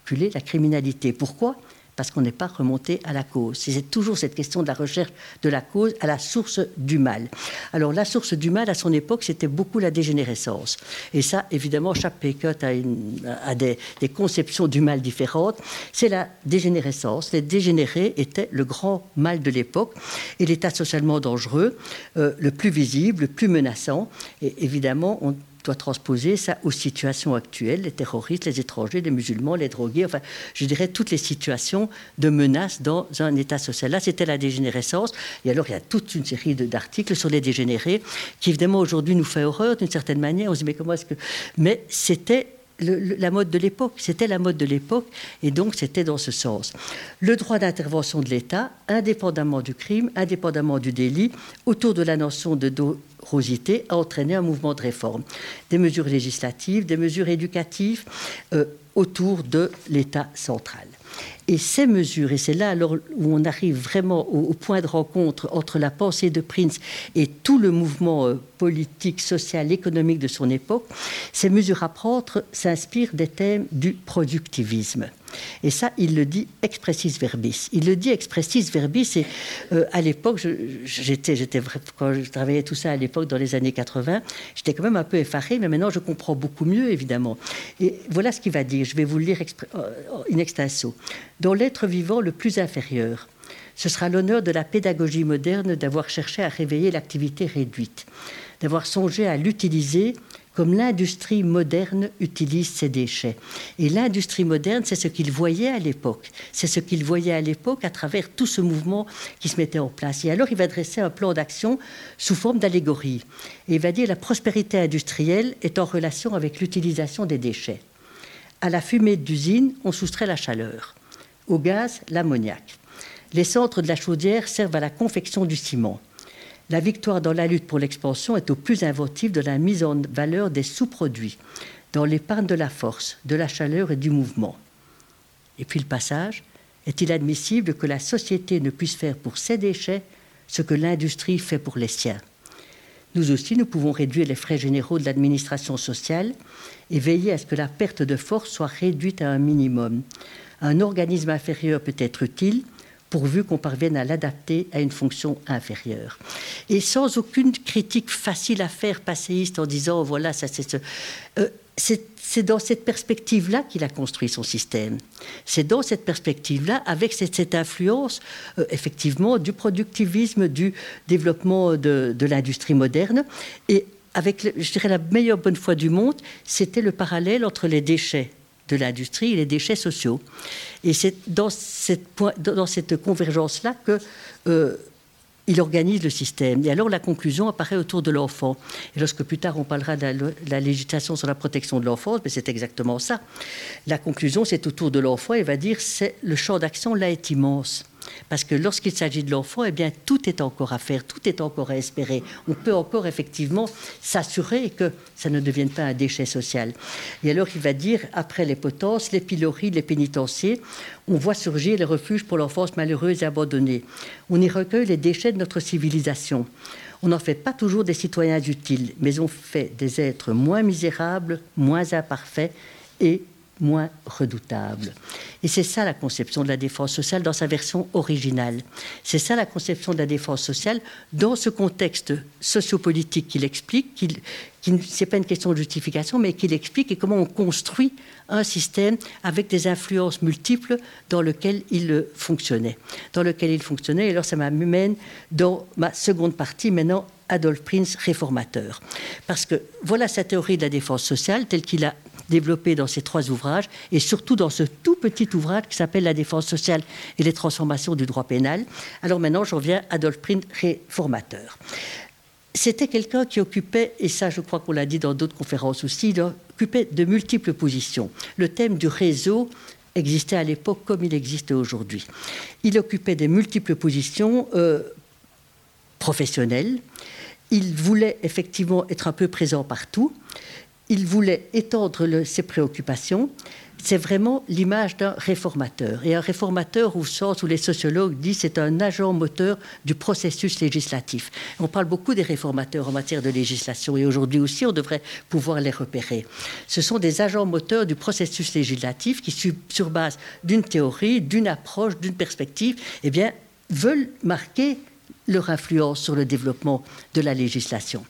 reculer la criminalité. Pourquoi? Parce qu'on n'est pas remonté à la cause. C'est toujours cette question de la recherche de la cause à la source du mal. Alors la source du mal à son époque, c'était beaucoup la dégénérescence. Et ça, évidemment, chaque Pécotte a, des, conceptions du mal différentes. C'est la dégénérescence. Les dégénérés étaient le grand mal de l'époque et l'état socialement dangereux, euh, le plus visible, le plus menaçant. Et évidemment, on doit transposer ça aux situations actuelles, les terroristes, les étrangers, les musulmans, les drogués, enfin, je dirais toutes les situations de menace dans un État social. Là, c'était la dégénérescence. Et alors, il y a toute une série d'articles sur les dégénérés qui, évidemment, aujourd'hui nous fait horreur d'une certaine manière. On se dit, mais comment est-ce que. Mais c'était la mode de l'époque. C'était la mode de l'époque et donc c'était dans ce sens. Le droit d'intervention de l'État, indépendamment du crime, indépendamment du délit, autour de la notion de générosité a entraîné un mouvement de réforme. Des mesures législatives, des mesures éducatives euh, autour de l'État central. Et ces mesures, et c'est là alors où on arrive vraiment au, point de rencontre entre la pensée de Prince et tout le mouvement euh, politique, social, économique de son époque, ces mesures à prendre s'inspirent des thèmes du productivisme. Et ça, il le dit expressis verbis. Il le dit expressis verbis. Et euh, à l'époque, j'étais, j'étais, quand je travaillais tout ça à l'époque, dans les années 80, j'étais quand même un peu effaré, mais maintenant je comprends beaucoup mieux, évidemment. Et voilà ce qu'il va dire. Je vais vous le lire euh, in extenso. Dans l'être vivant le plus inférieur, ce sera l'honneur de la pédagogie moderne d'avoir cherché à réveiller l'activité réduite, d'avoir songé à l'utiliser comme l'industrie moderne utilise ses déchets. Et l'industrie moderne, c'est ce qu'il voyait à l'époque. C'est ce qu'il voyait à l'époque à travers tout ce mouvement qui se mettait en place. Et alors, il va dresser un plan d'action sous forme d'allégorie. Et il va dire la prospérité industrielle est en relation avec l'utilisation des déchets. À la fumée d'usine, on soustrait la chaleur. Au gaz, l'ammoniac. Les centres de la chaudière servent à la confection du ciment. La victoire dans la lutte pour l'expansion est au plus inventif de la mise en valeur des sous-produits, dans l'épargne de la force, de la chaleur et du mouvement. Et puis le passage est-il admissible que la société ne puisse faire pour ses déchets ce que l'industrie fait pour les siens? Nous aussi, nous pouvons réduire les frais généraux de l'administration sociale et veiller à ce que la perte de force soit réduite à un minimum. Un organisme inférieur peut être utile, pourvu qu'on parvienne à l'adapter à une fonction inférieure. Et sans aucune critique facile à faire passéiste en disant voilà, ça c'est ce. Euh, c'est dans cette perspective-là qu'il a construit son système. C'est dans cette perspective-là, avec cette, influence, euh, effectivement, du productivisme, du développement de, de l'industrie moderne. Et avec, je dirais, la meilleure bonne foi du monde, c'était le parallèle entre les déchets de l'industrie et les déchets sociaux. Et c'est dans cette, convergence-là que euh, il organise le système. Et alors la conclusion apparaît autour de l'enfant. Et lorsque plus tard on parlera de la, législation sur la protection de l'enfance, c'est exactement ça. La conclusion, c'est autour de l'enfant. Il va dire c'est le champ d'action là est immense. Parce que lorsqu'il s'agit de l'enfant, eh bien, tout est encore à faire, tout est encore à espérer. On peut encore effectivement s'assurer que ça ne devienne pas un déchet social. Et alors, il va dire, après les potences, les pilories, les pénitenciers, on voit surgir les refuges pour l'enfance malheureuse et abandonnée. On y recueille les déchets de notre civilisation. On n'en fait pas toujours des citoyens utiles, mais on fait des êtres moins misérables, moins imparfaits et moins redoutable. Et c'est ça la conception de la défense sociale dans sa version originale. C'est ça la conception de la défense sociale dans ce contexte sociopolitique qu'il explique, qu'il, qui n'est pas une question de justification, mais qu'il explique et comment on construit un système avec des influences multiples dans lequel il fonctionnait. Dans lequel il fonctionnait. Et alors ça m'amène dans ma seconde partie maintenant Adolphe Prince réformateur. Parce que voilà sa théorie de la défense sociale telle qu'il a développée dans ces trois ouvrages, et surtout dans ce tout petit ouvrage qui s'appelle La défense sociale et les transformations du droit pénal. Alors maintenant, j'en viens à Adolphe Prince réformateur c'était quelqu'un qui occupait, et ça je crois qu'on l'a dit dans d'autres conférences aussi, occupait de multiples positions. Le thème du réseau existait à l'époque comme il existe aujourd'hui. Il occupait des multiples positions euh, professionnelles, il voulait effectivement être un peu présent partout. Il voulait étendre ses préoccupations. C'est vraiment l'image d'un réformateur. Et un réformateur, au sens où les sociologues disent, c'est un agent moteur du processus législatif. On parle beaucoup des réformateurs en matière de législation et aujourd'hui aussi, on devrait pouvoir les repérer. Ce sont des agents moteurs du processus législatif qui, sur base d'une théorie, d'une approche, d'une perspective, eh bien, veulent marquer leur influence sur le développement de la législation.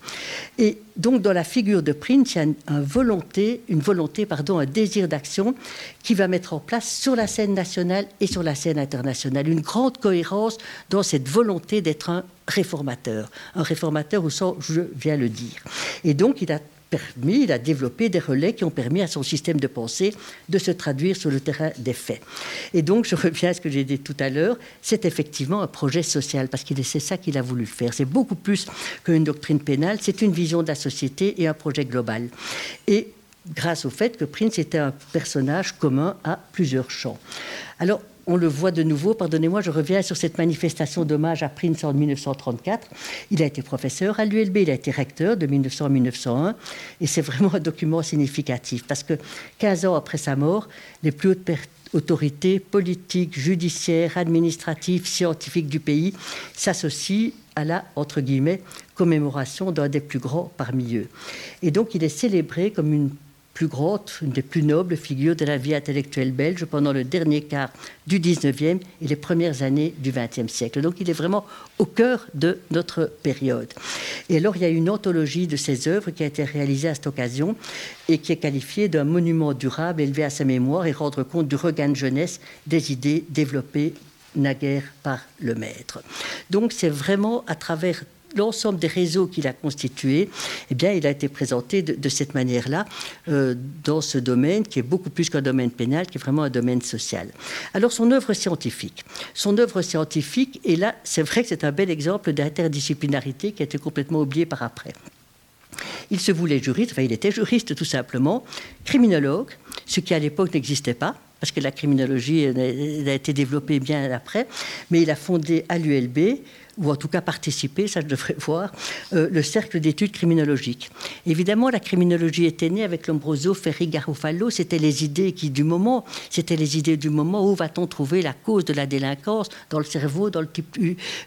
Et donc, dans la figure de Prince, il y a une, volonté, une volonté, pardon, un désir d'action qui va mettre en place sur la scène nationale et sur la scène internationale une grande cohérence dans cette volonté d'être un réformateur, un réformateur au sens, je viens le dire. Et donc, il a permis, il a développé des relais qui ont permis à son système de pensée de se traduire sur le terrain des faits. Et donc, je reviens à ce que j'ai dit tout à l'heure, c'est effectivement un projet social, parce que c'est ça qu'il a voulu faire. C'est beaucoup plus qu'une doctrine pénale, c'est une vision de la société et un projet global. Et grâce au fait que Prince était un personnage commun à plusieurs champs. Alors, on le voit de nouveau. Pardonnez-moi, je reviens sur cette manifestation d'hommage à Prince en 1934. Il a été professeur à l'ULB, il a été recteur de 1900 à 1901. Et c'est vraiment un document significatif parce que 15 ans après sa mort, les plus hautes autorités politiques, judiciaires, administratives, scientifiques du pays s'associent à la, entre guillemets, commémoration d'un des plus grands parmi eux. Et donc il est célébré comme une plus une des plus nobles figures de la vie intellectuelle belge pendant le dernier quart du 19e et les premières années du 20e siècle. Donc il est vraiment au cœur de notre période. Et alors il y a une anthologie de ses œuvres qui a été réalisée à cette occasion et qui est qualifiée d'un monument durable élevé à sa mémoire et rendre compte du regain de jeunesse des idées développées naguère par le maître. Donc c'est vraiment à travers l'ensemble des réseaux qu'il a constitués, eh bien, il a été présenté de, cette manière-là euh, dans ce domaine qui est beaucoup plus qu'un domaine pénal, qui est vraiment un domaine social. Alors, son œuvre scientifique. Son œuvre scientifique, et là, c'est vrai que c'est un bel exemple d'interdisciplinarité qui a été complètement oublié par après. Il se voulait juriste, enfin, il était juriste tout simplement, criminologue, ce qui à l'époque n'existait pas parce que la criminologie a été développée bien après, mais il a fondé à l'ULB ou en tout cas participer, ça je devrais voir, euh, le cercle d'études criminologiques. Évidemment, la criminologie était née avec Lombroso, Ferri, Garofalo, c'était les idées qui, du moment, c'était les idées du moment où va-t-on trouver la cause de la délinquance dans le cerveau, dans le type,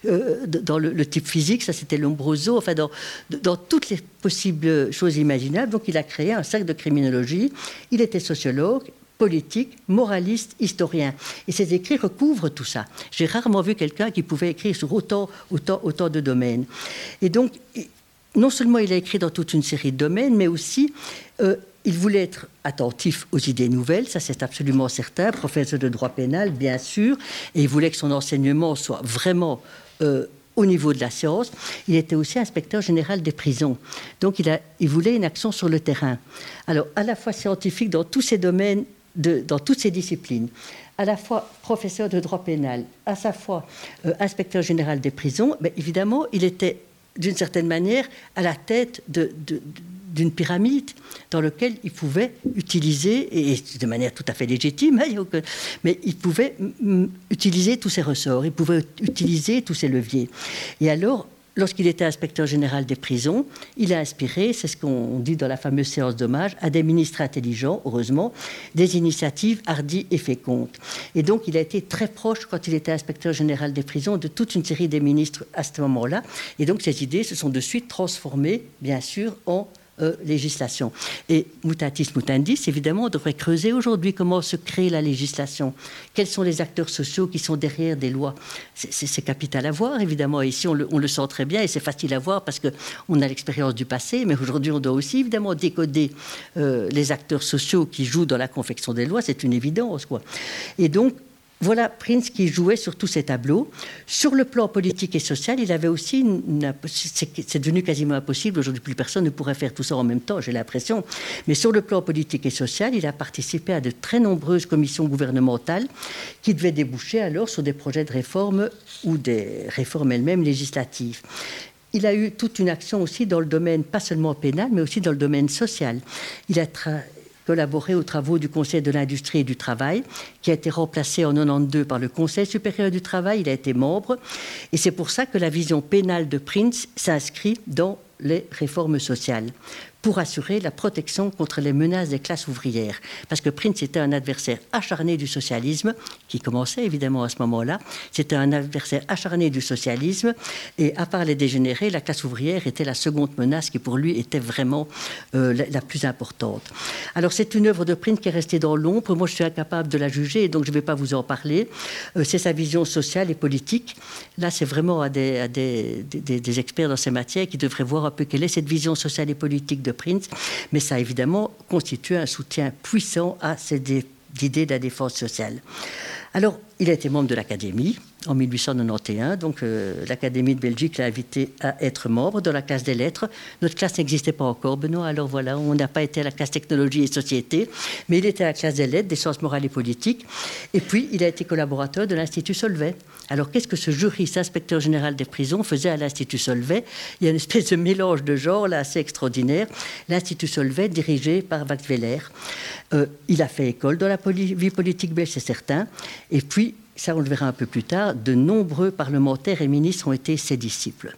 euh, dans le, type physique, ça c'était Lombroso, enfin dans, dans toutes les possibles choses imaginables. Donc il a créé un cercle de criminologie, il était sociologue, politique, moraliste, historien. Et ses écrits recouvrent tout ça. J'ai rarement vu quelqu'un qui pouvait écrire sur autant, autant, autant de domaines. Et donc, non seulement il a écrit dans toute une série de domaines, mais aussi euh, il voulait être attentif aux idées nouvelles, ça c'est absolument certain, professeur de droit pénal, bien sûr, et il voulait que son enseignement soit vraiment euh, au niveau de la science. Il était aussi inspecteur général des prisons. Donc il, a, il voulait une action sur le terrain. Alors, à la fois scientifique dans tous ces domaines dans toutes ces disciplines, à la fois professeur de droit pénal, à sa fois euh, inspecteur général des prisons, évidemment, il était d'une certaine manière à la tête d'une pyramide dans laquelle il pouvait utiliser, et de manière tout à fait légitime, hein, mais il pouvait utiliser tous ses ressorts, il pouvait utiliser tous ses leviers. Et alors, lorsqu'il était inspecteur général des prisons, il a inspiré, c'est ce qu'on dit dans la fameuse séance d'hommage, à des ministres intelligents, heureusement, des initiatives hardies et fécondes. Et donc, il a été très proche, quand il était inspecteur général des prisons, de toute une série des ministres à ce moment-là. Et donc, ces idées se sont de suite transformées, bien sûr, en euh, législation. Et mutatis mutandis, évidemment, on devrait creuser aujourd'hui comment se crée la législation. Quels sont les acteurs sociaux qui sont derrière des lois? C'est capital à voir, évidemment. Ici, on le, sent très bien et c'est facile à voir parce qu'on a l'expérience du passé, mais aujourd'hui, on doit aussi, évidemment, décoder euh, les acteurs sociaux qui jouent dans la confection des lois. C'est une évidence, quoi. Et donc, voilà Prince qui jouait sur tous ces tableaux. Sur le plan politique et social, il avait aussi. C'est devenu quasiment impossible. Aujourd'hui, plus personne ne pourrait faire tout ça en même temps, j'ai l'impression. Mais sur le plan politique et social, il a participé à de très nombreuses commissions gouvernementales qui devaient déboucher alors sur des projets de réforme ou des réformes elles-mêmes législatives il a eu toute une action aussi dans le domaine, pas seulement pénal, mais aussi dans le domaine social. Il a, collaboré aux travaux du Conseil de l'industrie et du travail, qui a été remplacé en 92 par le Conseil supérieur du travail. Il a été membre. Et c'est pour ça que la vision pénale de Prince s'inscrit dans les réformes sociales pour assurer la protection contre les menaces des classes ouvrières. Parce que Prince était un adversaire acharné du socialisme, qui commençait évidemment à ce moment-là. C'était un adversaire acharné du socialisme. Et à part les dégénérés, la classe ouvrière était la seconde menace qui pour lui était vraiment euh, la, plus importante. Alors c'est une œuvre de Prince qui est restée dans l'ombre. Moi je suis incapable de la juger, donc je ne vais pas vous en parler. Euh, c'est sa vision sociale et politique. Là c'est vraiment à, des, des, experts dans ces matières qui devraient voir un peu quelle est cette vision sociale et politique de Prince, mais ça a évidemment constitué un soutien puissant à cette idée de la défense sociale. Alors, il a été membre de l'Académie en 1891, donc euh, l'Académie de Belgique l'a invité à être membre de la classe des lettres. Notre classe n'existait pas encore, Benoît, alors voilà, on n'a pas été à la classe technologie et société, mais il était à la classe des lettres, des sciences morales et politiques. Et puis, il a été collaborateur de l'Institut Solvay. Alors, qu'est-ce que ce juriste, inspecteur général des prisons, faisait à l'Institut Solvay? Il y a une espèce de mélange de genres là assez extraordinaire. L'Institut Solvay, dirigé par Weller. Euh, il a fait école dans la vie politique belge, c'est certain. Et puis, ça on le verra un peu plus tard, de nombreux parlementaires et ministres ont été ses disciples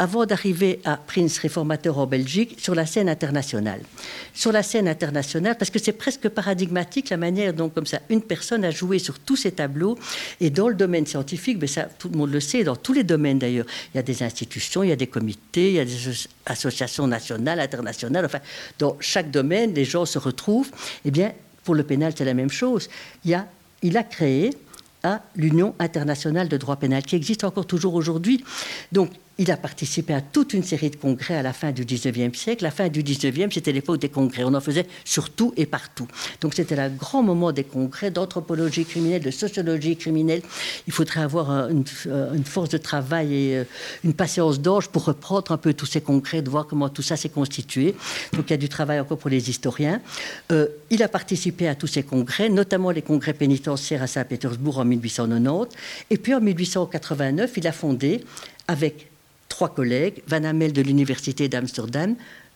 avant d'arriver à Prince réformateur en Belgique sur la scène internationale. Sur la scène internationale, parce que c'est presque paradigmatique la manière dont, comme ça, une personne a joué sur tous ces tableaux. Et dans le domaine scientifique, mais ça, tout le monde le sait, dans tous les domaines d'ailleurs, il y a des institutions, il y a des comités, il y a des associations nationales, internationales. Enfin, dans chaque domaine, les gens se retrouvent. Eh bien, pour le pénal, c'est la même chose. Il a créé à l'Union internationale de droit pénal, qui existe encore toujours aujourd'hui. Il a participé à toute une série de congrès à la fin du 19e siècle. La fin du 19e, c'était l'époque des congrès. On en faisait surtout et partout. Donc c'était le grand moment des congrès d'anthropologie criminelle, de sociologie criminelle. Il faudrait avoir une, force de travail et euh, une patience d'ange pour reprendre un peu tous ces congrès, de voir comment tout ça s'est constitué. Donc il y a du travail encore pour les historiens. Euh, il a participé à tous ces congrès, notamment les congrès pénitentiaires à Saint-Pétersbourg en 1890. Et puis en 1889, il a fondé avec trois collègues, Van Hamel de l'Université d'Amsterdam,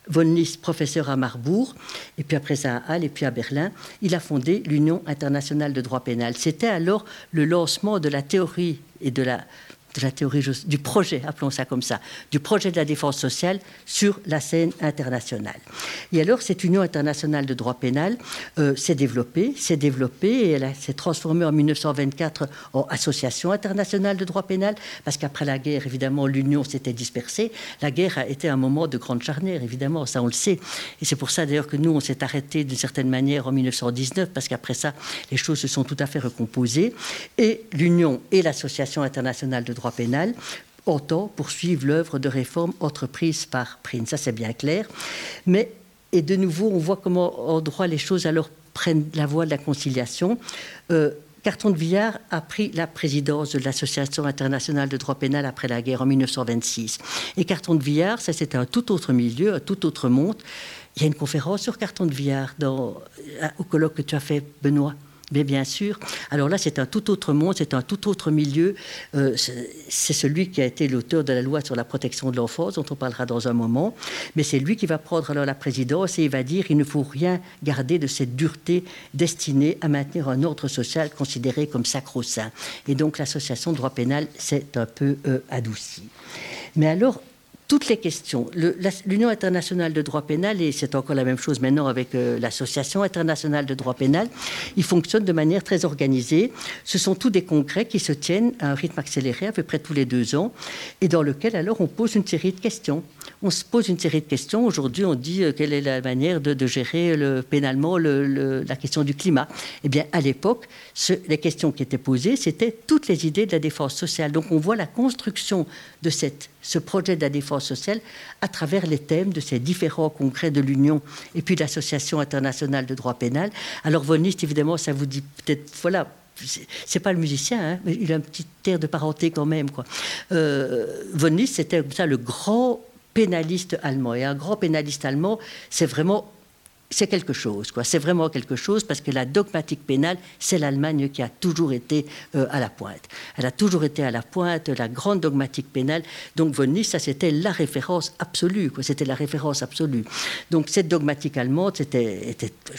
von Lys, professeur à Marbourg, et puis après ça à Halle, et puis à Berlin, il a fondé l'Union internationale de droit pénal. C'était alors le lancement de la théorie et de la de la théorie du projet, appelons ça comme ça, du projet de la défense sociale sur la scène internationale. Et alors, cette Union internationale de droit pénal euh, s'est développée, s'est développée et elle s'est transformée en 1924 en Association internationale de droit pénal, parce qu'après la guerre, évidemment, l'Union s'était dispersée. La guerre a été un moment de grande charnière, évidemment, ça on le sait. Et c'est pour ça d'ailleurs que nous, on s'est arrêté d'une certaine manière en 1919, parce qu'après ça, les choses se sont tout à fait recomposées. Et l'Union et l'Association internationale de droit droit pénal autant poursuivre l'œuvre de réforme entreprise par Prince. Ça, c'est bien clair. Mais, et de nouveau, on voit comment en droit les choses alors prennent la voie de la conciliation. Euh, Carton de Villard a pris la présidence de l'Association internationale de droit pénal après la guerre en 1926. Et Carton de Villard, ça c'était un tout autre milieu, un tout autre monde. Il y a une conférence sur Carton de Villard dans, au colloque que tu as fait, Benoît? Mais bien sûr. Alors là, c'est un tout autre monde, c'est un tout autre milieu. Euh, c'est celui qui a été l'auteur de la loi sur la protection de l'enfance, dont on parlera dans un moment. Mais c'est lui qui va prendre alors la présidence et il va dire il ne faut rien garder de cette dureté destinée à maintenir un ordre social considéré comme sacro-saint. Et donc l'association droit pénal s'est un peu euh, adoucie. Mais alors, toutes les questions. L'Union internationale de droit pénal, et c'est encore la même chose maintenant avec euh, l'Association internationale de droit pénal, ils fonctionnent de manière très organisée. Ce sont tous des congrès qui se tiennent à un rythme accéléré, à peu près tous les deux ans, et dans lequel alors on pose une série de questions. On se pose une série de questions. Aujourd'hui, on dit euh, quelle est la manière de, gérer le, pénalement la question du climat. Eh bien, à l'époque, les questions qui étaient posées, c'était toutes les idées de la défense sociale. Donc, on voit la construction de cette ce projet de la défense sociale à travers les thèmes de ces différents congrès de l'Union et puis l'Association internationale de droit pénal. Alors, Voniste, évidemment, ça vous dit peut-être, voilà, c'est pas le musicien, hein, mais il a un petit air de parenté quand même. Quoi. Euh, c'était ça le grand pénaliste allemand. Et un grand pénaliste allemand, c'est vraiment c'est quelque chose, quoi. C'est vraiment quelque chose parce que la dogmatique pénale, c'est l'Allemagne qui a toujours été euh, à la pointe. Elle a toujours été à la pointe, la grande dogmatique pénale. Donc von Nys, ça c'était la référence absolue, quoi. C'était la référence absolue. Donc cette dogmatique allemande, c'était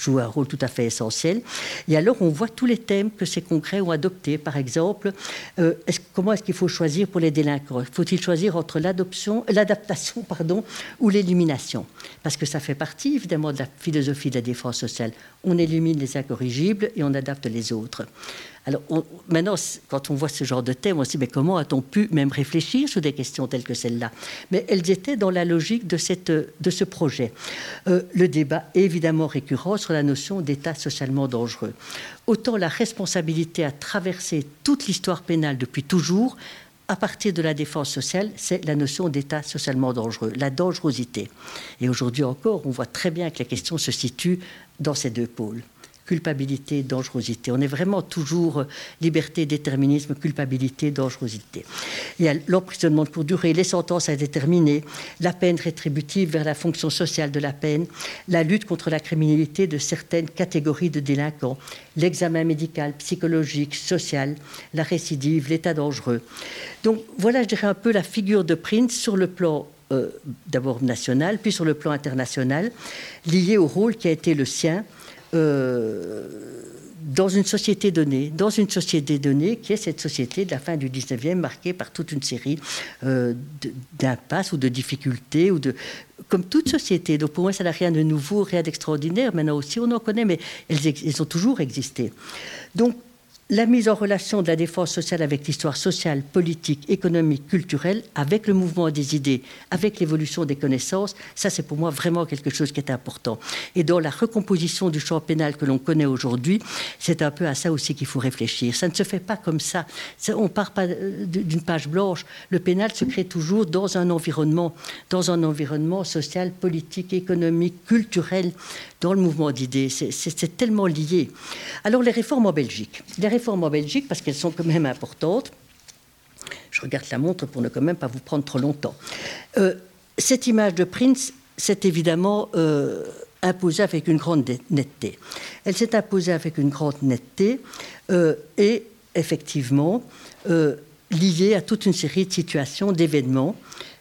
un rôle tout à fait essentiel. Et alors on voit tous les thèmes que ces congrès ont adoptés. Par exemple, euh, comment est-ce qu'il faut choisir pour les délinquants? Faut-il choisir entre l'adoption, l'adaptation, pardon, ou l'élimination? Parce que ça fait partie évidemment de la philosophie de la défense sociale. On élimine les incorrigibles et on adapte les autres. Alors maintenant, quand on voit ce genre de thème, on se dit mais comment a-t-on pu même réfléchir sur des questions telles que celle-là? Mais elles étaient dans la logique de, cette, de ce projet. Euh, le débat est évidemment récurrent sur la notion d'état socialement dangereux. Autant la responsabilité a traversé toute l'histoire pénale depuis toujours, à partir de la défense sociale, c'est la notion d'état socialement dangereux, la dangerosité. Et aujourd'hui encore, on voit très bien que la question se situe dans ces deux pôles culpabilité, dangerosité. On est vraiment toujours euh, liberté, déterminisme, culpabilité, dangerosité. Il y a l'emprisonnement de courte durée, les sentences à déterminer, la peine rétributive vers la fonction sociale de la peine, la lutte contre la criminalité de certaines catégories de délinquants, l'examen médical, psychologique, social, la récidive, l'état dangereux. Donc voilà, je dirais un peu la figure de Prince sur le plan euh, d'abord national, puis sur le plan international, lié au rôle qui a été le sien euh, dans une société donnée, dans une société donnée qui est cette société de la fin du 19e marquée par toute une série euh, d'impasses ou de difficultés ou de comme toute société. Donc pour moi, ça n'a rien de nouveau, rien d'extraordinaire. Maintenant aussi, on en connaît, mais elles, elles ont toujours existé. Donc la mise en relation de la défense sociale avec l'histoire sociale, politique, économique, culturelle, avec le mouvement des idées, avec l'évolution des connaissances, ça c'est pour moi vraiment quelque chose qui est important. Et dans la recomposition du champ pénal que l'on connaît aujourd'hui, c'est un peu à ça aussi qu'il faut réfléchir. Ça ne se fait pas comme ça. on part pas euh, d'une page blanche. Le pénal se crée toujours dans un environnement, dans un environnement social, politique, économique, culturel, dans le mouvement d'idées. C'est tellement lié. Alors les réformes en Belgique. Les réformes en Belgique, parce qu'elles sont quand même importantes. Je regarde la montre pour ne quand même pas vous prendre trop longtemps. Euh, cette image de Prince s'est évidemment euh, imposée avec une grande netteté. Elle s'est imposée avec une grande netteté euh, et effectivement liée à toute une série de situations, d'événements,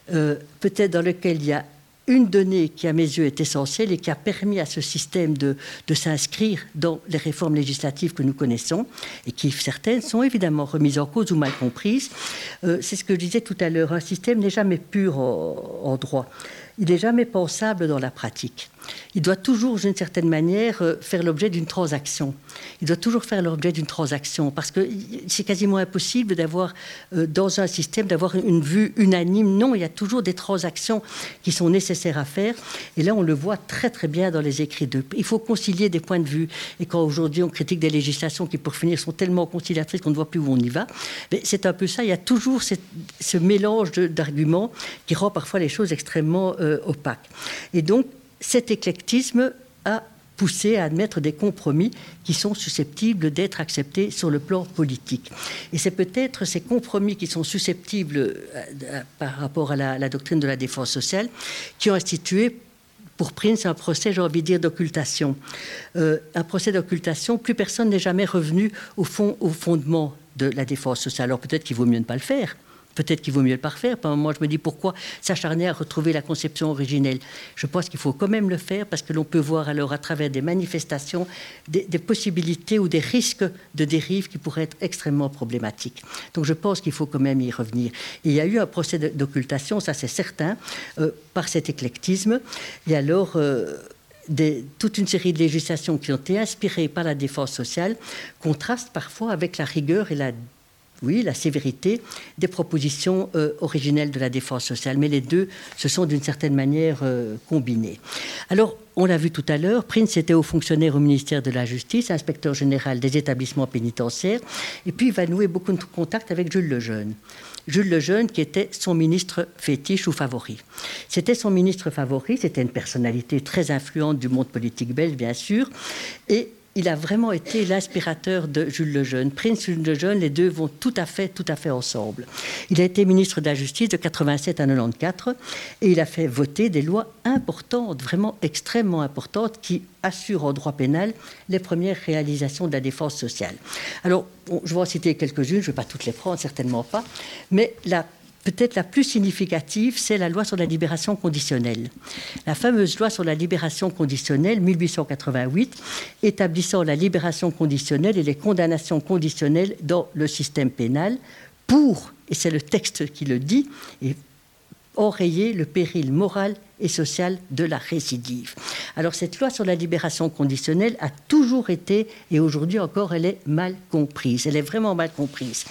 peut-être dans lesquels il y a une donnée qui, à mes yeux, est essentielle et qui a permis à ce système de, s'inscrire dans les réformes législatives que nous connaissons, et qui, certaines, sont évidemment remises en cause ou mal comprises. Euh, c'est ce que je disais tout à l'heure, un système n'est jamais pur en droit. Il n'est jamais pensable dans la pratique il doit toujours, d'une certaine manière, euh, faire l'objet d'une transaction. Il doit toujours faire l'objet d'une transaction, parce que c'est quasiment impossible d'avoir, euh, dans un système, d'avoir une vue unanime. Non, il y a toujours des transactions qui sont nécessaires à faire. Et là, on le voit très très bien dans les écrits d'eux. Il faut concilier des points de vue. Et quand aujourd'hui on critique des législations qui, pour finir, sont tellement conciliatrices qu'on ne voit plus où on y va, c'est un peu ça. Il y a toujours ce mélange d'arguments qui rend parfois les choses extrêmement euh, opaques. Et donc, cet éclectisme a poussé à admettre des compromis qui sont susceptibles d'être acceptés sur le plan politique. Et c'est peut-être ces compromis qui sont susceptibles euh, par rapport à la, doctrine de la défense sociale qui ont institué pour Prince un procès, j'ai envie de dire, d'occultation. Euh, un procès d'occultation, plus personne n'est jamais revenu au fond, au fondement de la défense sociale. Alors peut-être qu'il vaut mieux ne pas le faire. Peut-être qu'il vaut mieux le parfaire. Moi, je me dis pourquoi s'acharner à retrouver la conception originelle? Je pense qu'il faut quand même le faire parce que l'on peut voir alors à travers des manifestations des, possibilités ou des risques de dérive qui pourraient être extrêmement problématiques. Donc je pense qu'il faut quand même y revenir. il y a eu un procès d'occultation, ça c'est certain, euh, par cet éclectisme. Et alors. Euh, toute une série de législations qui ont été inspirées par la défense sociale contrastent parfois avec la rigueur et la oui, la sévérité des propositions euh, originelles de la défense sociale. Mais les deux se sont d'une certaine manière euh, combinés. Alors, on l'a vu tout à l'heure, Prince était haut fonctionnaire au ministère de la Justice, inspecteur général des établissements pénitentiaires, et puis il va nouer beaucoup de contacts avec Jules Lejeune. Jules Lejeune qui était son ministre fétiche ou favori. C'était son ministre favori, c'était une personnalité très influente du monde politique belge, bien sûr, et il a vraiment été l'inspirateur de Jules Lejeune. Prince Jules Lejeune, les deux vont tout à fait, tout à fait ensemble. Il a été ministre de la Justice de 87 à 94 et il a fait voter des lois importantes, vraiment extrêmement importantes, qui assurent en droit pénal les premières réalisations de la défense sociale. Alors, je vais en citer quelques-unes, je ne vais pas toutes les prendre, certainement pas, mais la peut-être la plus significative, c'est la loi sur la libération conditionnelle. La fameuse loi sur la libération conditionnelle, 1888, établissant la libération conditionnelle et les condamnations conditionnelles dans le système pénal pour, et c'est le texte qui le dit, enrayer le péril moral et social de la récidive. Alors cette loi sur la libération conditionnelle a toujours été, et aujourd'hui encore, elle est mal comprise. Elle est vraiment mal comprise.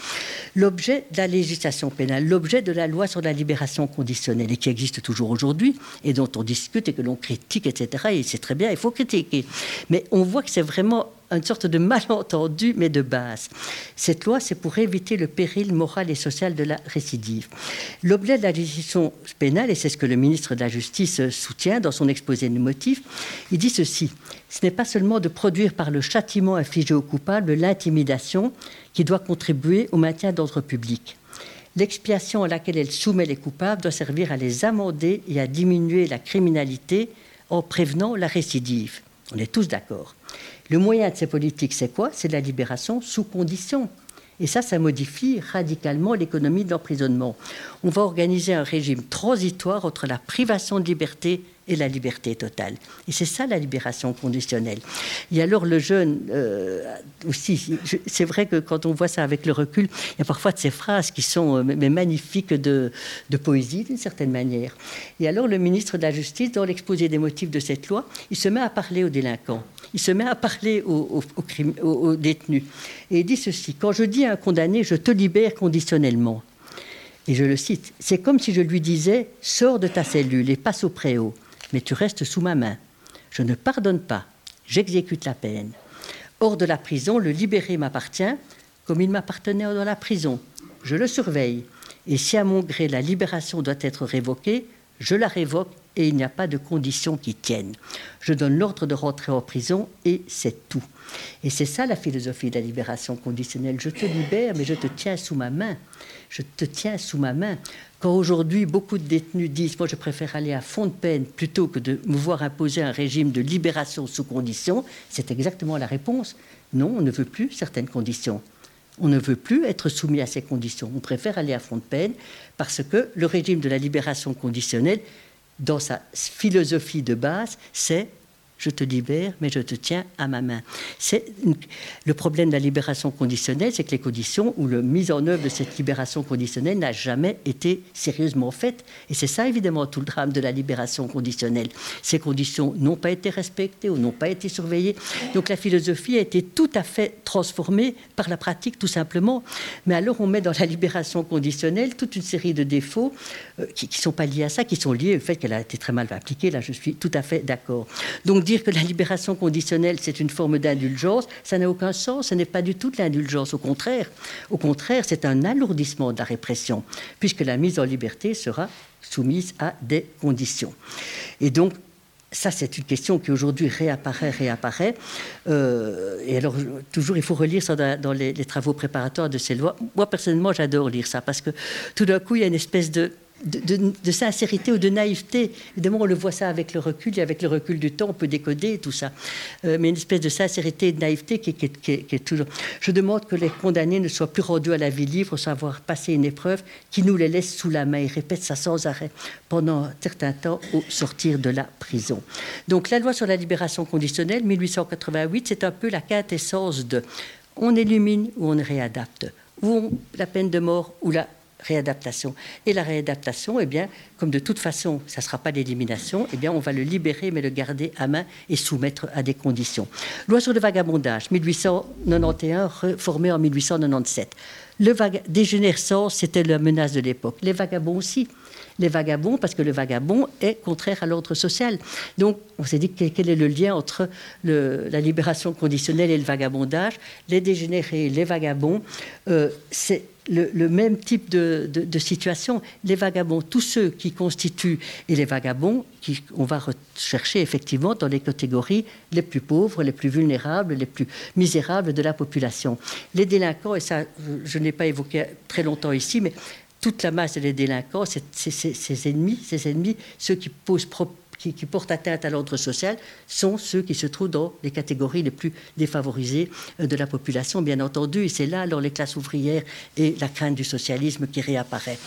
L'objet de la législation pénale, l'objet de la loi sur la libération conditionnelle, et qui existe toujours aujourd'hui, et dont on discute et que l'on critique, etc., et c'est très bien, il faut critiquer. Mais on voit que c'est vraiment une sorte de malentendu, mais de base. Cette loi, c'est pour éviter le péril moral et social de la récidive. L'objet de la législation pénale, et c'est ce que le ministre de la Justice soutient dans son exposé de motifs, il dit ceci. Ce n'est pas seulement de produire par le châtiment infligé au coupable l'intimidation qui doit contribuer au maintien d'ordre public. L'expiation à laquelle elle soumet les coupables doit servir à les amender et à diminuer la criminalité en prévenant la récidive. On est tous d'accord. Le moyen de ces politiques, c'est quoi? C'est la libération sous condition. Et ça, ça modifie radicalement l'économie de l'emprisonnement. On va organiser un régime transitoire entre la privation de liberté et la liberté totale. Et c'est ça la libération conditionnelle. Et alors le jeune euh, aussi, c'est vrai que quand on voit ça avec le recul, il y a parfois de ces phrases qui sont euh, mais magnifiques de, poésie d'une certaine manière. Et alors le ministre de la Justice, dans l'exposé des motifs de cette loi, il se met à parler aux délinquants, il se met à parler aux, aux, aux détenus. Et il dit ceci, quand je dis à un condamné, je te libère conditionnellement, et je le cite, c'est comme si je lui disais, sors de ta cellule et passe au préau mais tu restes sous ma main. Je ne pardonne pas, j'exécute la peine. Hors de la prison, le libéré m'appartient comme il m'appartenait dans la prison. Je le surveille, et si à mon gré la libération doit être révoquée, je la révoque et il n'y a pas de conditions qui tiennent. Je donne l'ordre de rentrer en prison et c'est tout. Et c'est ça la philosophie de la libération conditionnelle. Je te libère, mais je te tiens sous ma main. Je te tiens sous ma main. Quand aujourd'hui beaucoup de détenus disent Moi, je préfère aller à fond de peine plutôt que de me voir imposer un régime de libération sous conditions, c'est exactement la réponse. Non, on ne veut plus certaines conditions. On ne veut plus être soumis à ces conditions. On préfère aller à fond de peine parce que le régime de la libération conditionnelle, dans sa philosophie de base, c'est je te libère, mais je te tiens à ma main. C'est le problème de la libération conditionnelle, c'est que les conditions ou la mise en œuvre de cette libération conditionnelle n'a jamais été sérieusement faite. Et c'est ça, évidemment, tout le drame de la libération conditionnelle. Ces conditions n'ont pas été respectées ou n'ont pas été surveillées. Donc la philosophie a été tout à fait transformée par la pratique, tout simplement. Mais alors, on met dans la libération conditionnelle toute une série de défauts euh, qui ne sont pas liés à ça, qui sont liés au fait qu'elle a été très mal appliquée. Là, je suis tout à fait d'accord. Donc, dire que la libération conditionnelle, c'est une forme d'indulgence, ça n'a aucun sens. Ce n'est pas du tout de l'indulgence. Au contraire, au contraire, c'est un alourdissement de la répression, puisque la mise en liberté sera soumise à des conditions. Et donc, ça, c'est une question qui aujourd'hui réapparaît, réapparaît. Euh, et alors, toujours, il faut relire ça dans, les, les, travaux préparatoires de ces lois. Moi, personnellement, j'adore lire ça parce que tout d'un coup, il y a une espèce de de, sincérité ou de naïveté. Évidemment, on le voit ça avec le recul, et avec le recul du temps, on peut décoder tout ça. Euh, mais une espèce de sincérité et de naïveté qui, est toujours. Je demande que les condamnés ne soient plus rendus à la vie libre sans avoir passé une épreuve qui nous les laisse sous la main. Il répète ça sans arrêt pendant un certain temps au sortir de la prison. Donc, la loi sur la libération conditionnelle, 1888, c'est un peu la quintessence de on élimine ou on réadapte, ou la peine de mort ou la réadaptation. Et la réadaptation, eh bien, comme de toute façon, ça ne sera pas l'élimination, eh bien, on va le libérer, mais le garder à main et soumettre à des conditions. Loi sur le vagabondage, 1891, reformée en 1897. Le dégénérescence, c'était la menace de l'époque. Les vagabonds aussi. Les vagabonds, parce que le vagabond est contraire à l'ordre social. Donc, on s'est dit quel est le lien entre la libération conditionnelle et le vagabondage? Les dégénérés, les vagabonds, euh, c'est le, même type de, situation. Les vagabonds, tous ceux qui constituent, et les vagabonds, qui, on va rechercher effectivement dans les catégories les plus pauvres, les plus vulnérables, les plus misérables de la population. Les délinquants, et ça je n'ai pas évoqué très longtemps ici, mais toute la masse des délinquants, ces ennemis, ces ennemis, ceux qui posent qui, portent atteinte à l'ordre social sont ceux qui se trouvent dans les catégories les plus défavorisées euh, de la population, bien entendu. Et c'est là alors les classes ouvrières et la crainte du socialisme qui réapparaît.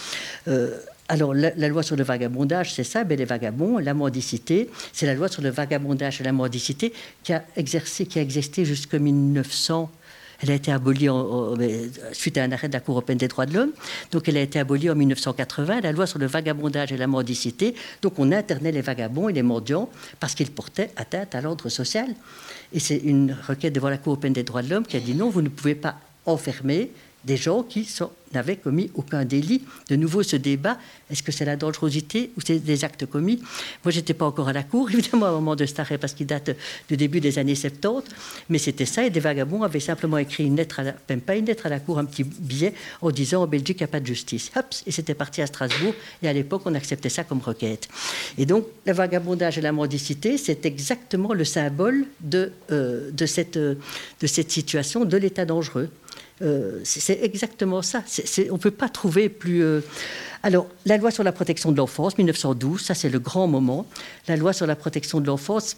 Euh, alors, la, loi sur le vagabondage, c'est ça, ben, les vagabonds, la mendicité, c'est la loi sur le vagabondage et la mendicité qui a exercé, qui a existé jusqu'en 1900. Elle a été abolie suite à un arrêt de la Cour européenne des droits de l'homme. Donc elle a été abolie en 1980, la loi sur le vagabondage et la mendicité. Donc on internait les vagabonds et les mendiants parce qu'ils portaient atteinte à l'ordre social. Et c'est une requête devant la Cour européenne des droits de l'homme qui a dit non, vous ne pouvez pas enfermer des gens qui n'avaient commis aucun délit. De nouveau, ce débat, est-ce que c'est la dangerosité ou c'est des actes commis? Moi, je n'étais pas encore à la cour, évidemment, au moment de cet arrêt, parce qu'il date du début des années 70, mais c'était ça, et des vagabonds avaient simplement écrit une lettre, à la, même pas une lettre à la cour, un petit billet, en disant en Belgique, il n'y a pas de justice. Hop, et c'était parti à Strasbourg, et à l'époque, on acceptait ça comme requête. Et donc, le vagabondage et la mendicité, c'est exactement le symbole de, euh, de cette situation de l'état dangereux. Euh, c'est exactement ça. on ne peut pas trouver plus. Euh, alors, la loi sur la protection de l'enfance, 1912, ça c'est le grand moment. La loi sur la protection de l'enfance,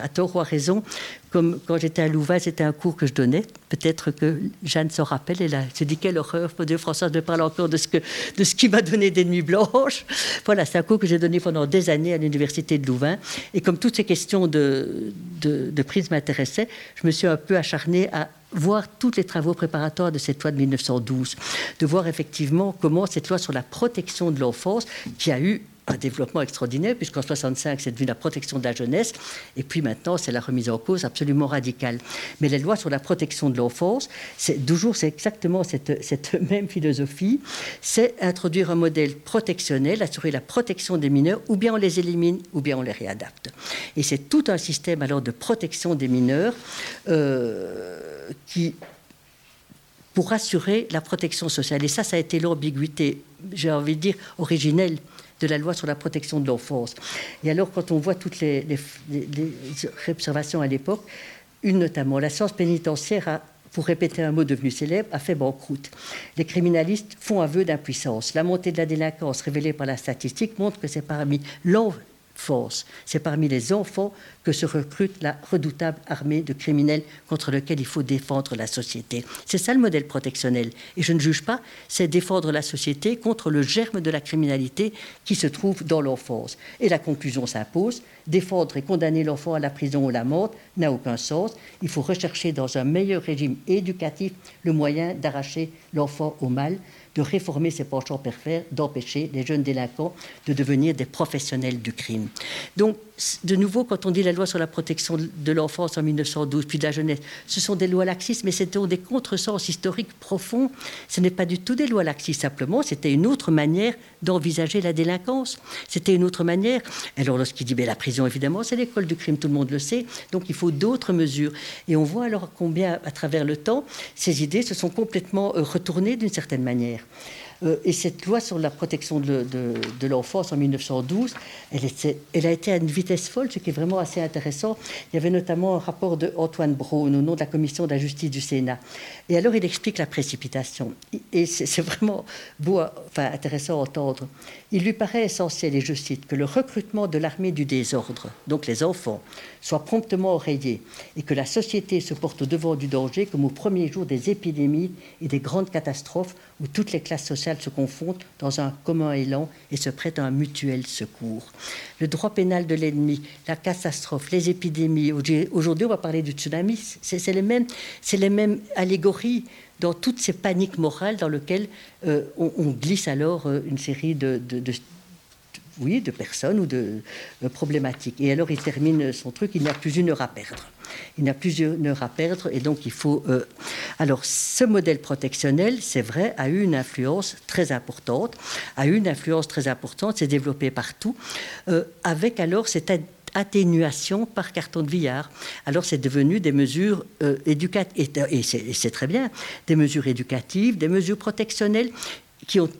à tort ou à raison, comme quand j'étais à Louvain, c'était un cours que je donnais. Peut-être que Jeanne s'en rappelle. Elle se dit quelle horreur, mon Dieu, Françoise me parle encore de ce, que, de ce qui m'a donné des nuits blanches. Voilà, c'est un cours que j'ai donné pendant des années à l'université de Louvain. Et comme toutes ces questions de, de, de prise m'intéressaient, je me suis un peu acharnée à voir tous les travaux préparatoires de cette loi de 1912, de voir effectivement comment cette loi sur la protection de l'enfance, qui a eu un développement extraordinaire, puisqu'en 65, c'est devenu la protection de la jeunesse, et puis maintenant, c'est la remise en cause absolument radicale. Mais les lois sur la protection de l'enfance, c'est toujours, c'est exactement cette, même philosophie, c'est introduire un modèle protectionnel, assurer la protection des mineurs, ou bien on les élimine, ou bien on les réadapte. Et c'est tout un système alors de protection des mineurs euh, qui pour assurer la protection sociale. Et ça, ça a été l'ambiguïté, j'ai envie de dire, originelle de la loi sur la protection de l'enfance. Et alors, quand on voit toutes les, observations à l'époque, une notamment, la science pénitentiaire pour répéter un mot devenu célèbre, a fait banqueroute. Les criminalistes font aveu d'impuissance. La montée de la délinquance révélée par la statistique montre que c'est parmi force. C'est parmi les enfants que se recrute la redoutable armée de criminels contre lequel il faut défendre la société. C'est ça le modèle protectionnel. Et je ne juge pas, c'est défendre la société contre le germe de la criminalité qui se trouve dans l'enfance. Et la conclusion s'impose, défendre et condamner l'enfant à la prison ou la mort n'a aucun sens. Il faut rechercher dans un meilleur régime éducatif le moyen d'arracher l'enfant au mal de réformer ses penchants pervers, d'empêcher les jeunes délinquants de devenir des professionnels du crime. Donc, de nouveau, quand on dit la loi sur la protection de l'enfance en 1912, puis de la jeunesse, ce sont des lois laxistes, mais c'était des contresens historiques profonds. Ce n'est pas du tout des lois laxistes, simplement, c'était une autre manière d'envisager la délinquance. C'était une autre manière. Alors, lorsqu'il dit, mais la prison, évidemment, c'est l'école du crime, tout le monde le sait, donc il faut d'autres mesures. Et on voit alors combien, à travers le temps, ces idées se sont complètement euh, retournées d'une certaine manière. Euh, et cette loi sur la protection de, de, de l'enfance en 1912, elle, était, elle, a été à une vitesse folle, ce qui est vraiment assez intéressant. Il y avait notamment un rapport de Antoine Braun au nom de la commission de la justice du Sénat. Et alors il explique la précipitation. Et c'est vraiment beau, enfin intéressant à entendre. Il lui paraît essentiel, et je cite, que le recrutement de l'armée du désordre, donc les enfants, soit promptement oreillé et que la société se porte au devant du danger comme au premier jour des épidémies et des grandes catastrophes où toutes les classes sociales se confondent dans un commun élan et se prêtent à un mutuel secours. Le droit pénal de l'ennemi, la catastrophe, les épidémies, aujourd'hui on va parler du tsunami, c'est les mêmes, les mêmes allégories dans toutes ces paniques morales dans lesquelles euh, on, glisse alors euh, une série de, oui, de personnes ou de euh, problématiques. Et alors il termine son truc, il n'y a plus une heure à perdre. Il n'y a plus une heure à perdre et donc il faut... Euh... Alors ce modèle protectionnel, c'est vrai, a eu une influence très importante, a eu une influence très importante, s'est développé partout, euh, avec alors cette atténuation par carton de Villard. Alors c'est devenu des mesures éducatives, et, et c'est très bien, des mesures éducatives, des mesures protectionnelles qui ont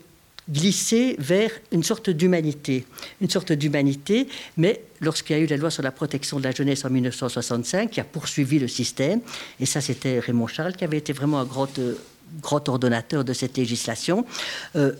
glissé vers une sorte d'humanité. Une sorte d'humanité, mais lorsqu'il y a eu la loi sur la protection de la jeunesse en 1965, qui a poursuivi le système, et ça c'était Raymond Charles qui avait été vraiment un grand, euh, ordonnateur de cette législation, euh,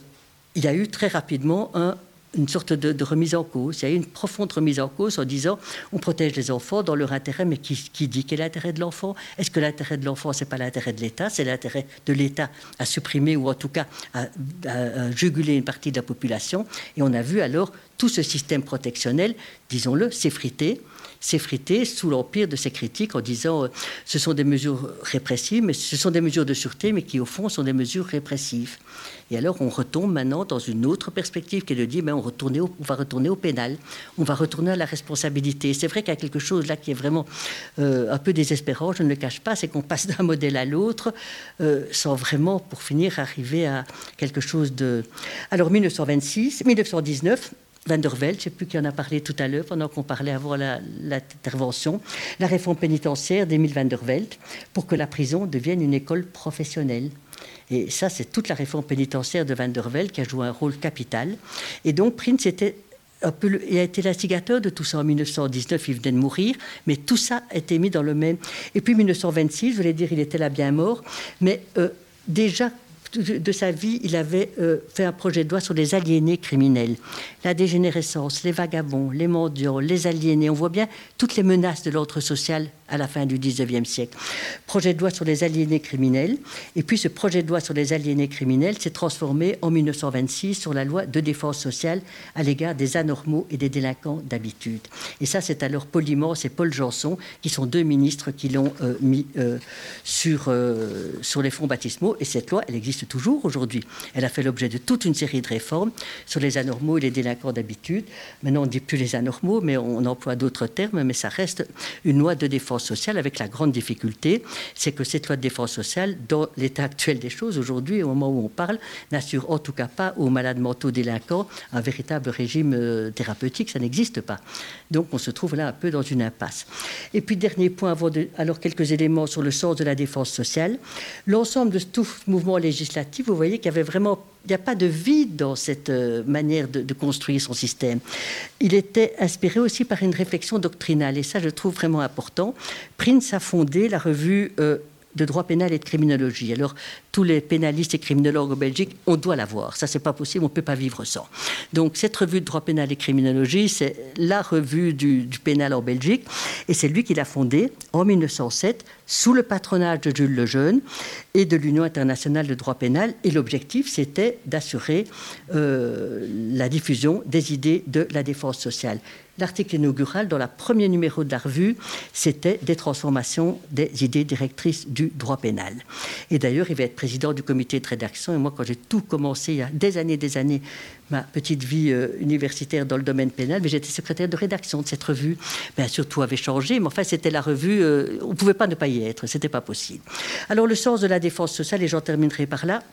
il y a eu très rapidement un une sorte de, remise en cause. Il y a une profonde remise en cause en disant on protège les enfants dans leur intérêt, mais qui, dit quel est l'intérêt de l'enfant? Est-ce que l'intérêt de l'enfant, ce n'est pas l'intérêt de l'État? C'est l'intérêt de l'État à supprimer ou en tout cas à, à, juguler une partie de la population? Et on a vu alors tout ce système protectionnel, disons-le, s'effriter s'effriter sous l'empire de ces critiques en disant euh, ce sont des mesures répressives, mais ce sont des mesures de sûreté, mais qui au fond sont des mesures répressives. Et alors on retombe maintenant dans une autre perspective qui est de dire au, on va retourner au pénal, on va retourner à la responsabilité. C'est vrai qu'il y a quelque chose là qui est vraiment euh, un peu désespérant, je ne le cache pas, c'est qu'on passe d'un modèle à l'autre euh, sans vraiment, pour finir, arriver à quelque chose de. Alors 1926, 1919. Van der Velde, je ne sais plus qui en a parlé tout à l'heure, pendant qu'on parlait avant l'intervention, la, réforme pénitentiaire d'Emile Van der Velde, pour que la prison devienne une école professionnelle. Et ça, c'est toute la réforme pénitentiaire de Van der Velde qui a joué un rôle capital. Et donc, Prince était a été l'instigateur de tout ça en 1919, il venait de mourir, mais tout ça a été mis dans le même. Et puis 1926, je voulais dire, il était là bien mort, mais euh, déjà de sa vie, il avait euh, fait un projet de loi sur les aliénés criminels. La dégénérescence, les vagabonds, les mendiants, les aliénés. On voit bien toutes les menaces de l'ordre social à la fin du XIXe siècle. Projet de loi sur les aliénés criminels. Et puis ce projet de loi sur les aliénés criminels s'est transformé en 1926 sur la loi de défense sociale à l'égard des anormaux et des délinquants d'habitude. Et ça, c'est alors Paul Immense et Paul Janson, qui sont deux ministres qui l'ont euh, mis euh, sur, euh, sur les fonds baptismaux. Et cette loi, elle existe toujours aujourd'hui. Elle a fait l'objet de toute une série de réformes sur les anormaux et les délinquants d'habitude. Maintenant, on ne dit plus les anormaux, mais on emploie d'autres termes, mais ça reste une loi de défense sociale avec la grande difficulté, c'est que cette loi de défense sociale, dans l'état actuel des choses aujourd'hui, au moment où on parle, n'assure en tout cas pas aux malades mentaux délinquants un véritable régime euh, thérapeutique, ça n'existe pas. Donc on se trouve là un peu dans une impasse. Et puis dernier point, avant alors quelques éléments sur le sens de la défense sociale. L'ensemble de tout mouvement législatif, vous voyez qu'il y avait vraiment il n'y a pas de vide dans cette euh, manière de, construire son système. Il était inspiré aussi par une réflexion doctrinale, et ça, je trouve vraiment important. Prince a fondé la revue euh, de droit pénal et de criminologie. Alors, tous les pénalistes et criminologues en Belgique, on doit l'avoir. Ça, c'est pas possible, on peut pas vivre sans. Donc, cette revue de droit pénal et criminologie, c'est la revue du, du pénal en Belgique, et c'est lui qui l'a fondée en 1907 sous le patronage de Jules Lejeune et de l'Union internationale de droit pénal. Et l'objectif, c'était d'assurer euh, la diffusion des idées de la défense sociale. L'article inaugural dans le premier numéro de la revue, c'était des transformations des idées directrices du droit pénal. Et d'ailleurs, il va être président du comité de rédaction. Et moi, quand j'ai tout commencé, il y a des années, des années, ma petite vie euh, universitaire dans le domaine pénal, mais j'étais secrétaire de rédaction de cette revue. Bien sûr, tout avait changé, mais enfin, c'était la revue, euh, on ne pouvait pas ne pas y être, c'était pas possible. Alors, le sens de la défense sociale, et j'en terminerai par là,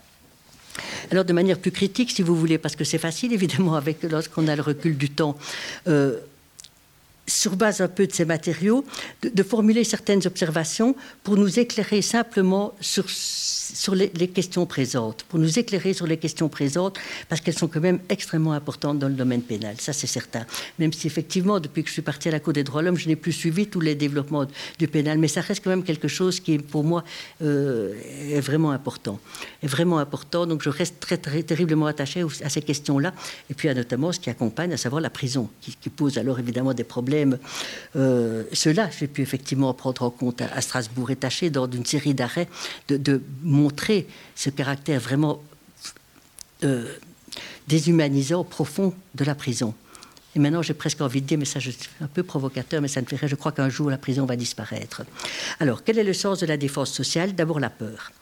alors de manière plus critique, si vous voulez, parce que c'est facile évidemment avec lorsqu'on a le recul du temps. Euh, sur base un peu de ces matériaux, de, formuler certaines observations pour nous éclairer simplement sur, sur les, questions présentes, pour nous éclairer sur les questions présentes, parce qu'elles sont quand même extrêmement importantes dans le domaine pénal, ça c'est certain. Même si effectivement, depuis que je suis parti à la Cour des droits de l'homme, je n'ai plus suivi tous les développements du pénal, mais ça reste quand même quelque chose qui, pour moi, euh, est vraiment important. Est vraiment important, donc je reste très, terriblement attaché à ces questions-là, et puis à notamment ce qui accompagne, à savoir la prison, qui, pose alors évidemment des problèmes euh, cela, j'ai pu effectivement prendre en compte à, Strasbourg et tâcher, dans une série d'arrêts, de, montrer ce caractère vraiment euh, déshumanisant, profond de la prison. Et maintenant, j'ai presque envie de dire, mais ça, je suis un peu provocateur, mais ça me ferait, je crois qu'un jour, la prison va disparaître. Alors, quel est le sens de la défense sociale? D'abord, la peur.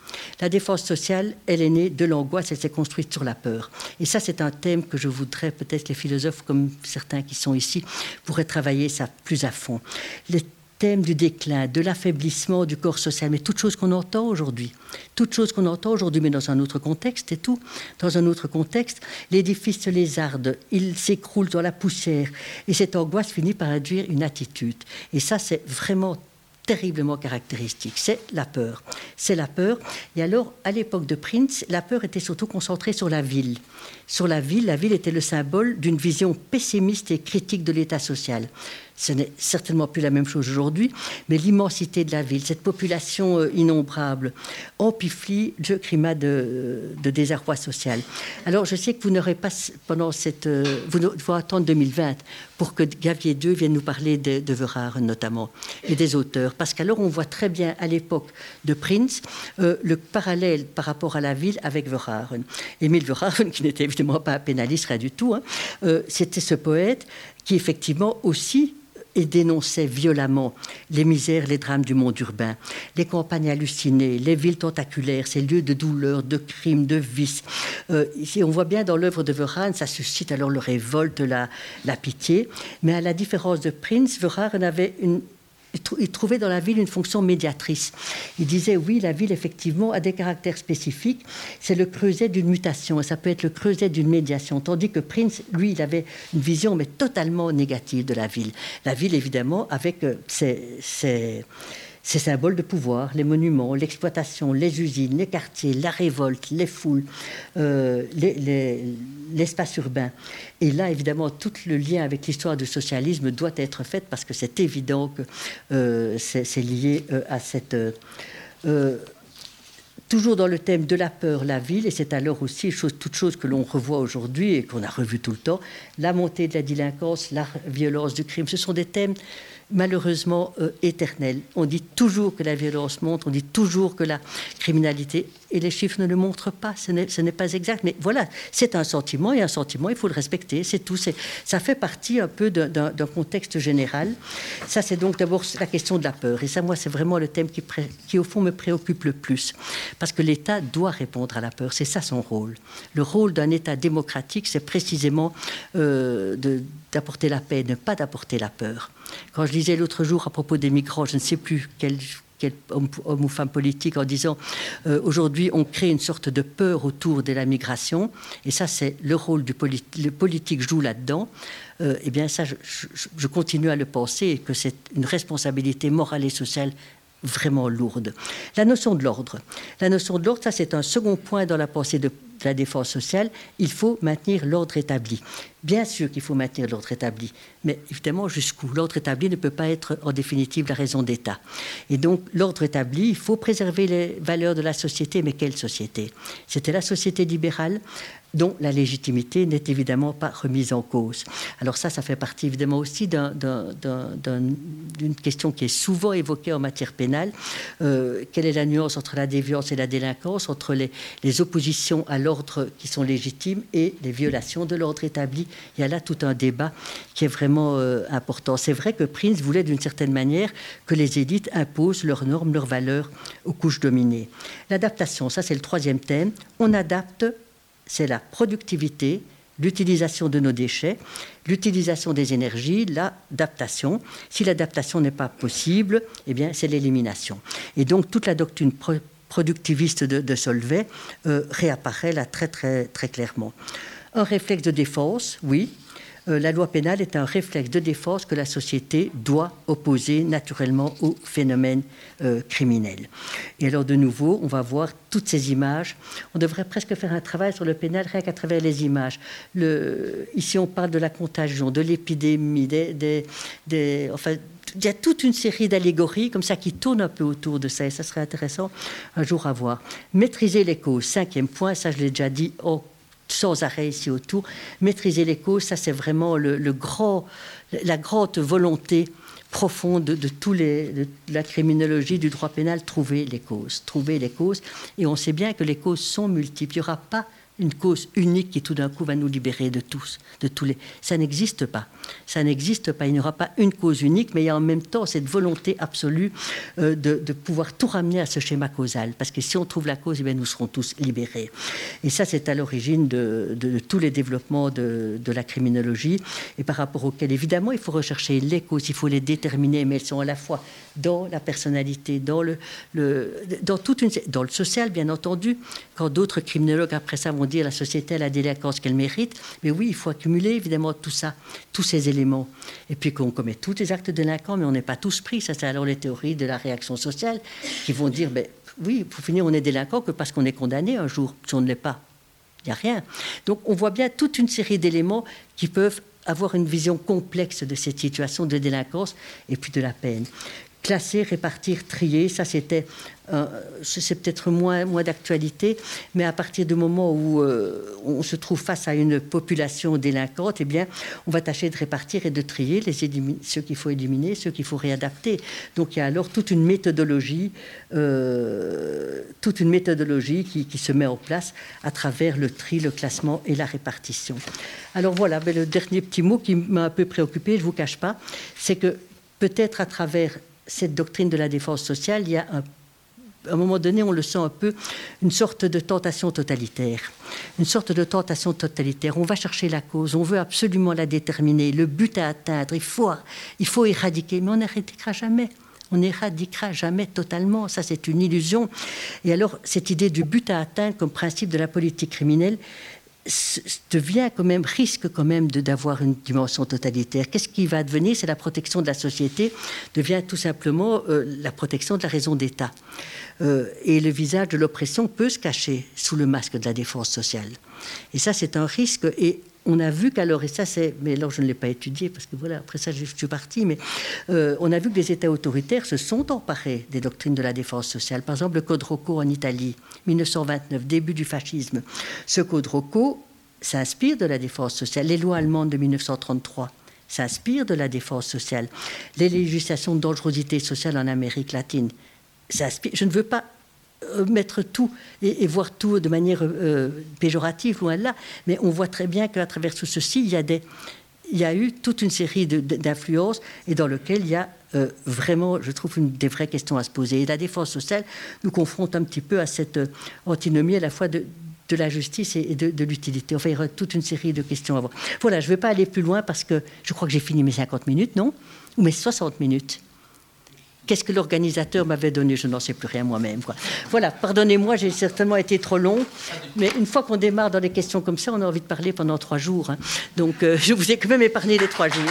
La défense sociale, elle est née de l'angoisse, elle s'est construite sur la peur. Et ça, c'est un thème que je voudrais, peut-être les philosophes, comme certains qui sont ici, pourraient travailler ça plus à fond thème du déclin, de l'affaiblissement du corps social, mais toute chose qu'on entend aujourd'hui, toute chose qu'on entend aujourd'hui, mais dans un autre contexte et tout, dans un autre contexte, l'édifice se lézarde, il s'écroule dans la poussière, et cette angoisse finit par induire une attitude. Et ça, c'est vraiment terriblement caractéristique, c'est la peur. C'est la peur. Et alors, à l'époque de Prince, la peur était surtout concentrée sur la ville. Sur la ville, la ville était le symbole d'une vision pessimiste et critique de l'état social. Ce n'est certainement plus la même chose aujourd'hui, mais l'immensité de la ville, cette population euh, innombrable, amplifie le climat de, désarroi social. Alors, je sais que vous n'aurez pas, pendant cette. Euh, vous devez attendre 2020 pour que Gavier II vienne nous parler de, de notamment, et des auteurs. Parce qu'alors, on voit très bien, à l'époque de Prince, euh, le parallèle par rapport à la ville avec Verhaeren. Émile Verhaeren, qui n'était évidemment pas un pénaliste, rien du tout, hein, c'était ce poète qui, effectivement, aussi et dénonçait violemment les misères, les drames du monde urbain, les campagnes hallucinées, les villes tentaculaires, ces lieux de douleur, de crimes, de vices. Euh, on voit bien dans l'œuvre de Verhaeren, ça suscite alors le révolte, la, la pitié, mais à la différence de Prince, Verhaeren avait une il trouvait dans la ville une fonction médiatrice. Il disait oui, la ville effectivement a des caractères spécifiques. C'est le creuset d'une mutation ça peut être le creuset d'une médiation. Tandis que Prince, lui, il avait une vision mais totalement négative de la ville. La ville, évidemment, avec euh, ses ces symboles de pouvoir, les monuments, l'exploitation, les usines, les quartiers, la révolte, les foules, euh, l'espace urbain. Et là, évidemment, tout le lien avec l'histoire du socialisme doit être fait parce que c'est évident que euh, c'est lié euh, à cette Toujours dans le thème de la peur, la ville, et c'est alors aussi chose, toute chose que l'on revoit aujourd'hui et qu'on a revu tout le temps, la montée de la délinquance, la violence du crime, ce sont des thèmes malheureusement euh, éternel. On dit toujours que la violence monte, on dit toujours que la criminalité, et les chiffres ne le montrent pas, ce n'est pas exact. Mais voilà, c'est un sentiment, et un sentiment, il faut le respecter, c'est tout. Ça fait partie un peu d'un contexte général. Ça, c'est donc d'abord la question de la peur. Et ça, moi, c'est vraiment le thème qui, qui, au fond, me préoccupe le plus. Parce que l'État doit répondre à la peur, c'est ça son rôle. Le rôle d'un État démocratique, c'est précisément euh, d'apporter la paix, ne pas d'apporter la peur. Quand je disais l'autre jour à propos des migrants, je ne sais plus quel, homme, ou femme politique en disant euh, aujourd'hui on crée une sorte de peur autour de la migration et ça c'est le rôle du le politique joue là-dedans. Euh, eh bien ça je, je, continue à le penser et que c'est une responsabilité morale et sociale vraiment lourde. La notion de l'ordre. La notion de l'ordre, ça c'est un second point dans la pensée de la défense sociale. Il faut maintenir l'ordre établi. Bien sûr qu'il faut maintenir l'ordre établi, mais évidemment jusqu'où L'ordre établi ne peut pas être en définitive la raison d'État. Et donc l'ordre établi, il faut préserver les valeurs de la société, mais quelle société? C'était la société libérale dont la légitimité n'est évidemment pas remise en cause. Alors ça, ça fait partie évidemment aussi d'une question qui est souvent évoquée en matière pénale. Euh, quelle est la nuance entre la déviance et la délinquance, entre les, oppositions à l'ordre qui sont légitimes et les violations de l'ordre établi? Il y a là tout un débat qui est vraiment euh, important. C'est vrai que Prince voulait d'une certaine manière que les élites imposent leurs normes, leurs valeurs aux couches dominées. L'adaptation, ça c'est le troisième thème. On adapte c'est la productivité, l'utilisation de nos déchets, l'utilisation des énergies, l'adaptation. Si l'adaptation n'est pas possible, eh bien, c'est l'élimination. Et donc, toute la doctrine productiviste de, Solvay euh, réapparaît là très, très, très clairement. Un réflexe de défense, oui, la loi pénale est un réflexe de défense que la société doit opposer naturellement au phénomène euh, criminel. Et alors de nouveau, on va voir toutes ces images. On devrait presque faire un travail sur le pénal rien qu'à travers les images. ici, on parle de la contagion, de l'épidémie, enfin, il y a toute une série d'allégories comme ça qui tournent un peu autour de ça et ça serait intéressant un jour à voir. Maîtriser les causes, cinquième point, ça je l'ai déjà dit, sans arrêt ici autour. Maîtriser les causes, ça c'est vraiment le, grand, la grande volonté profonde de, tous les, de la criminologie, du droit pénal, trouver les causes. Trouver les causes. Et on sait bien que les causes sont multiples. Il n'y aura pas une cause unique qui tout d'un coup va nous libérer de tous, de tous les. Ça n'existe pas. Ça n'existe pas. Il n'y aura pas une cause unique, mais il y a en même temps cette volonté absolue euh, de, pouvoir tout ramener à ce schéma causal. Parce que si on trouve la cause, eh bien, nous serons tous libérés. Et ça, c'est à l'origine de, tous les développements de, la criminologie et par rapport auxquels, évidemment, il faut rechercher les causes, il faut les déterminer, mais elles sont à la fois dans la personnalité, dans le, dans toute une, dans le social, bien entendu. Quand d'autres criminologues après ça vont dire la société a la délinquance qu'elle mérite. Mais oui, il faut accumuler évidemment tout ça, tous ces éléments. Et puis qu'on commet tous les actes délinquants, mais on n'est pas tous pris. Ça, c'est alors les théories de la réaction sociale qui vont dire, ben, oui, pour finir, on est délinquant que parce qu'on est condamné un jour, si on ne l'est pas. Il n'y a rien. Donc on voit bien toute une série d'éléments qui peuvent avoir une vision complexe de cette situation de délinquance et puis de la peine classer, répartir, trier. Ça, c'était, euh, c'est peut-être moins, moins d'actualité, mais à partir du moment où euh, on se trouve face à une population délinquante, eh bien, on va tâcher de répartir et de trier les ceux qu'il faut éliminer, ceux qu'il faut réadapter. Donc, il y a alors toute une méthodologie, euh, toute une méthodologie qui, qui, se met en place à travers le tri, le classement et la répartition. Alors voilà, ben, le dernier petit mot qui m'a un peu préoccupé, je vous cache pas, c'est que peut-être à travers cette doctrine de la défense sociale, il y a un à un moment donné, on le sent un peu, une sorte de tentation totalitaire. Une sorte de tentation totalitaire. On va chercher la cause, on veut absolument la déterminer, le but à atteindre, il faut, il faut éradiquer, mais on n'éradiquera jamais. On n'éradiquera jamais totalement, ça c'est une illusion. Et alors, cette idée du but à atteindre comme principe de la politique criminelle, devient quand même, risque quand même d'avoir une dimension totalitaire. Qu'est-ce qui va devenir? C'est la protection de la société, devient tout simplement euh, la protection de la raison d'État. Euh, et le visage de l'oppression peut se cacher sous le masque de la défense sociale. Et ça, c'est un risque. Et on a vu qu'alors, et ça c'est, mais alors je ne l'ai pas étudié parce que voilà, après ça je suis parti, mais euh, on a vu que les États autoritaires se sont emparés des doctrines de la défense sociale. Par exemple, le Code Rocco en Italie, 1929, début du fascisme. Ce Code Rocco s'inspire de la défense sociale. Les lois allemandes de 1933 s'inspirent de la défense sociale. Les législations de dangerosité sociale en Amérique latine s'inspirent. Je ne veux pas mettre tout et, voir tout de manière euh, péjorative, loin de là. Mais on voit très bien qu'à travers tout ceci, il y a, des, il y a eu toute une série d'influences et dans lequel il y a euh, vraiment, je trouve, des vraies questions à se poser. Et la défense sociale nous confronte un petit peu à cette antinomie à la fois de, de la justice et de, de l'utilité. Enfin, il y aura toute une série de questions à voir. Voilà, je ne vais pas aller plus loin parce que je crois que j'ai fini mes 50 minutes, non? Ou mes 60 minutes Qu'est-ce que l'organisateur m'avait donné? Je n'en sais plus rien moi-même. Voilà, pardonnez-moi, j'ai certainement été trop long, mais une fois qu'on démarre dans des questions comme ça, on a envie de parler pendant trois jours. Hein. Donc, euh, je vous ai quand même épargné les trois jours.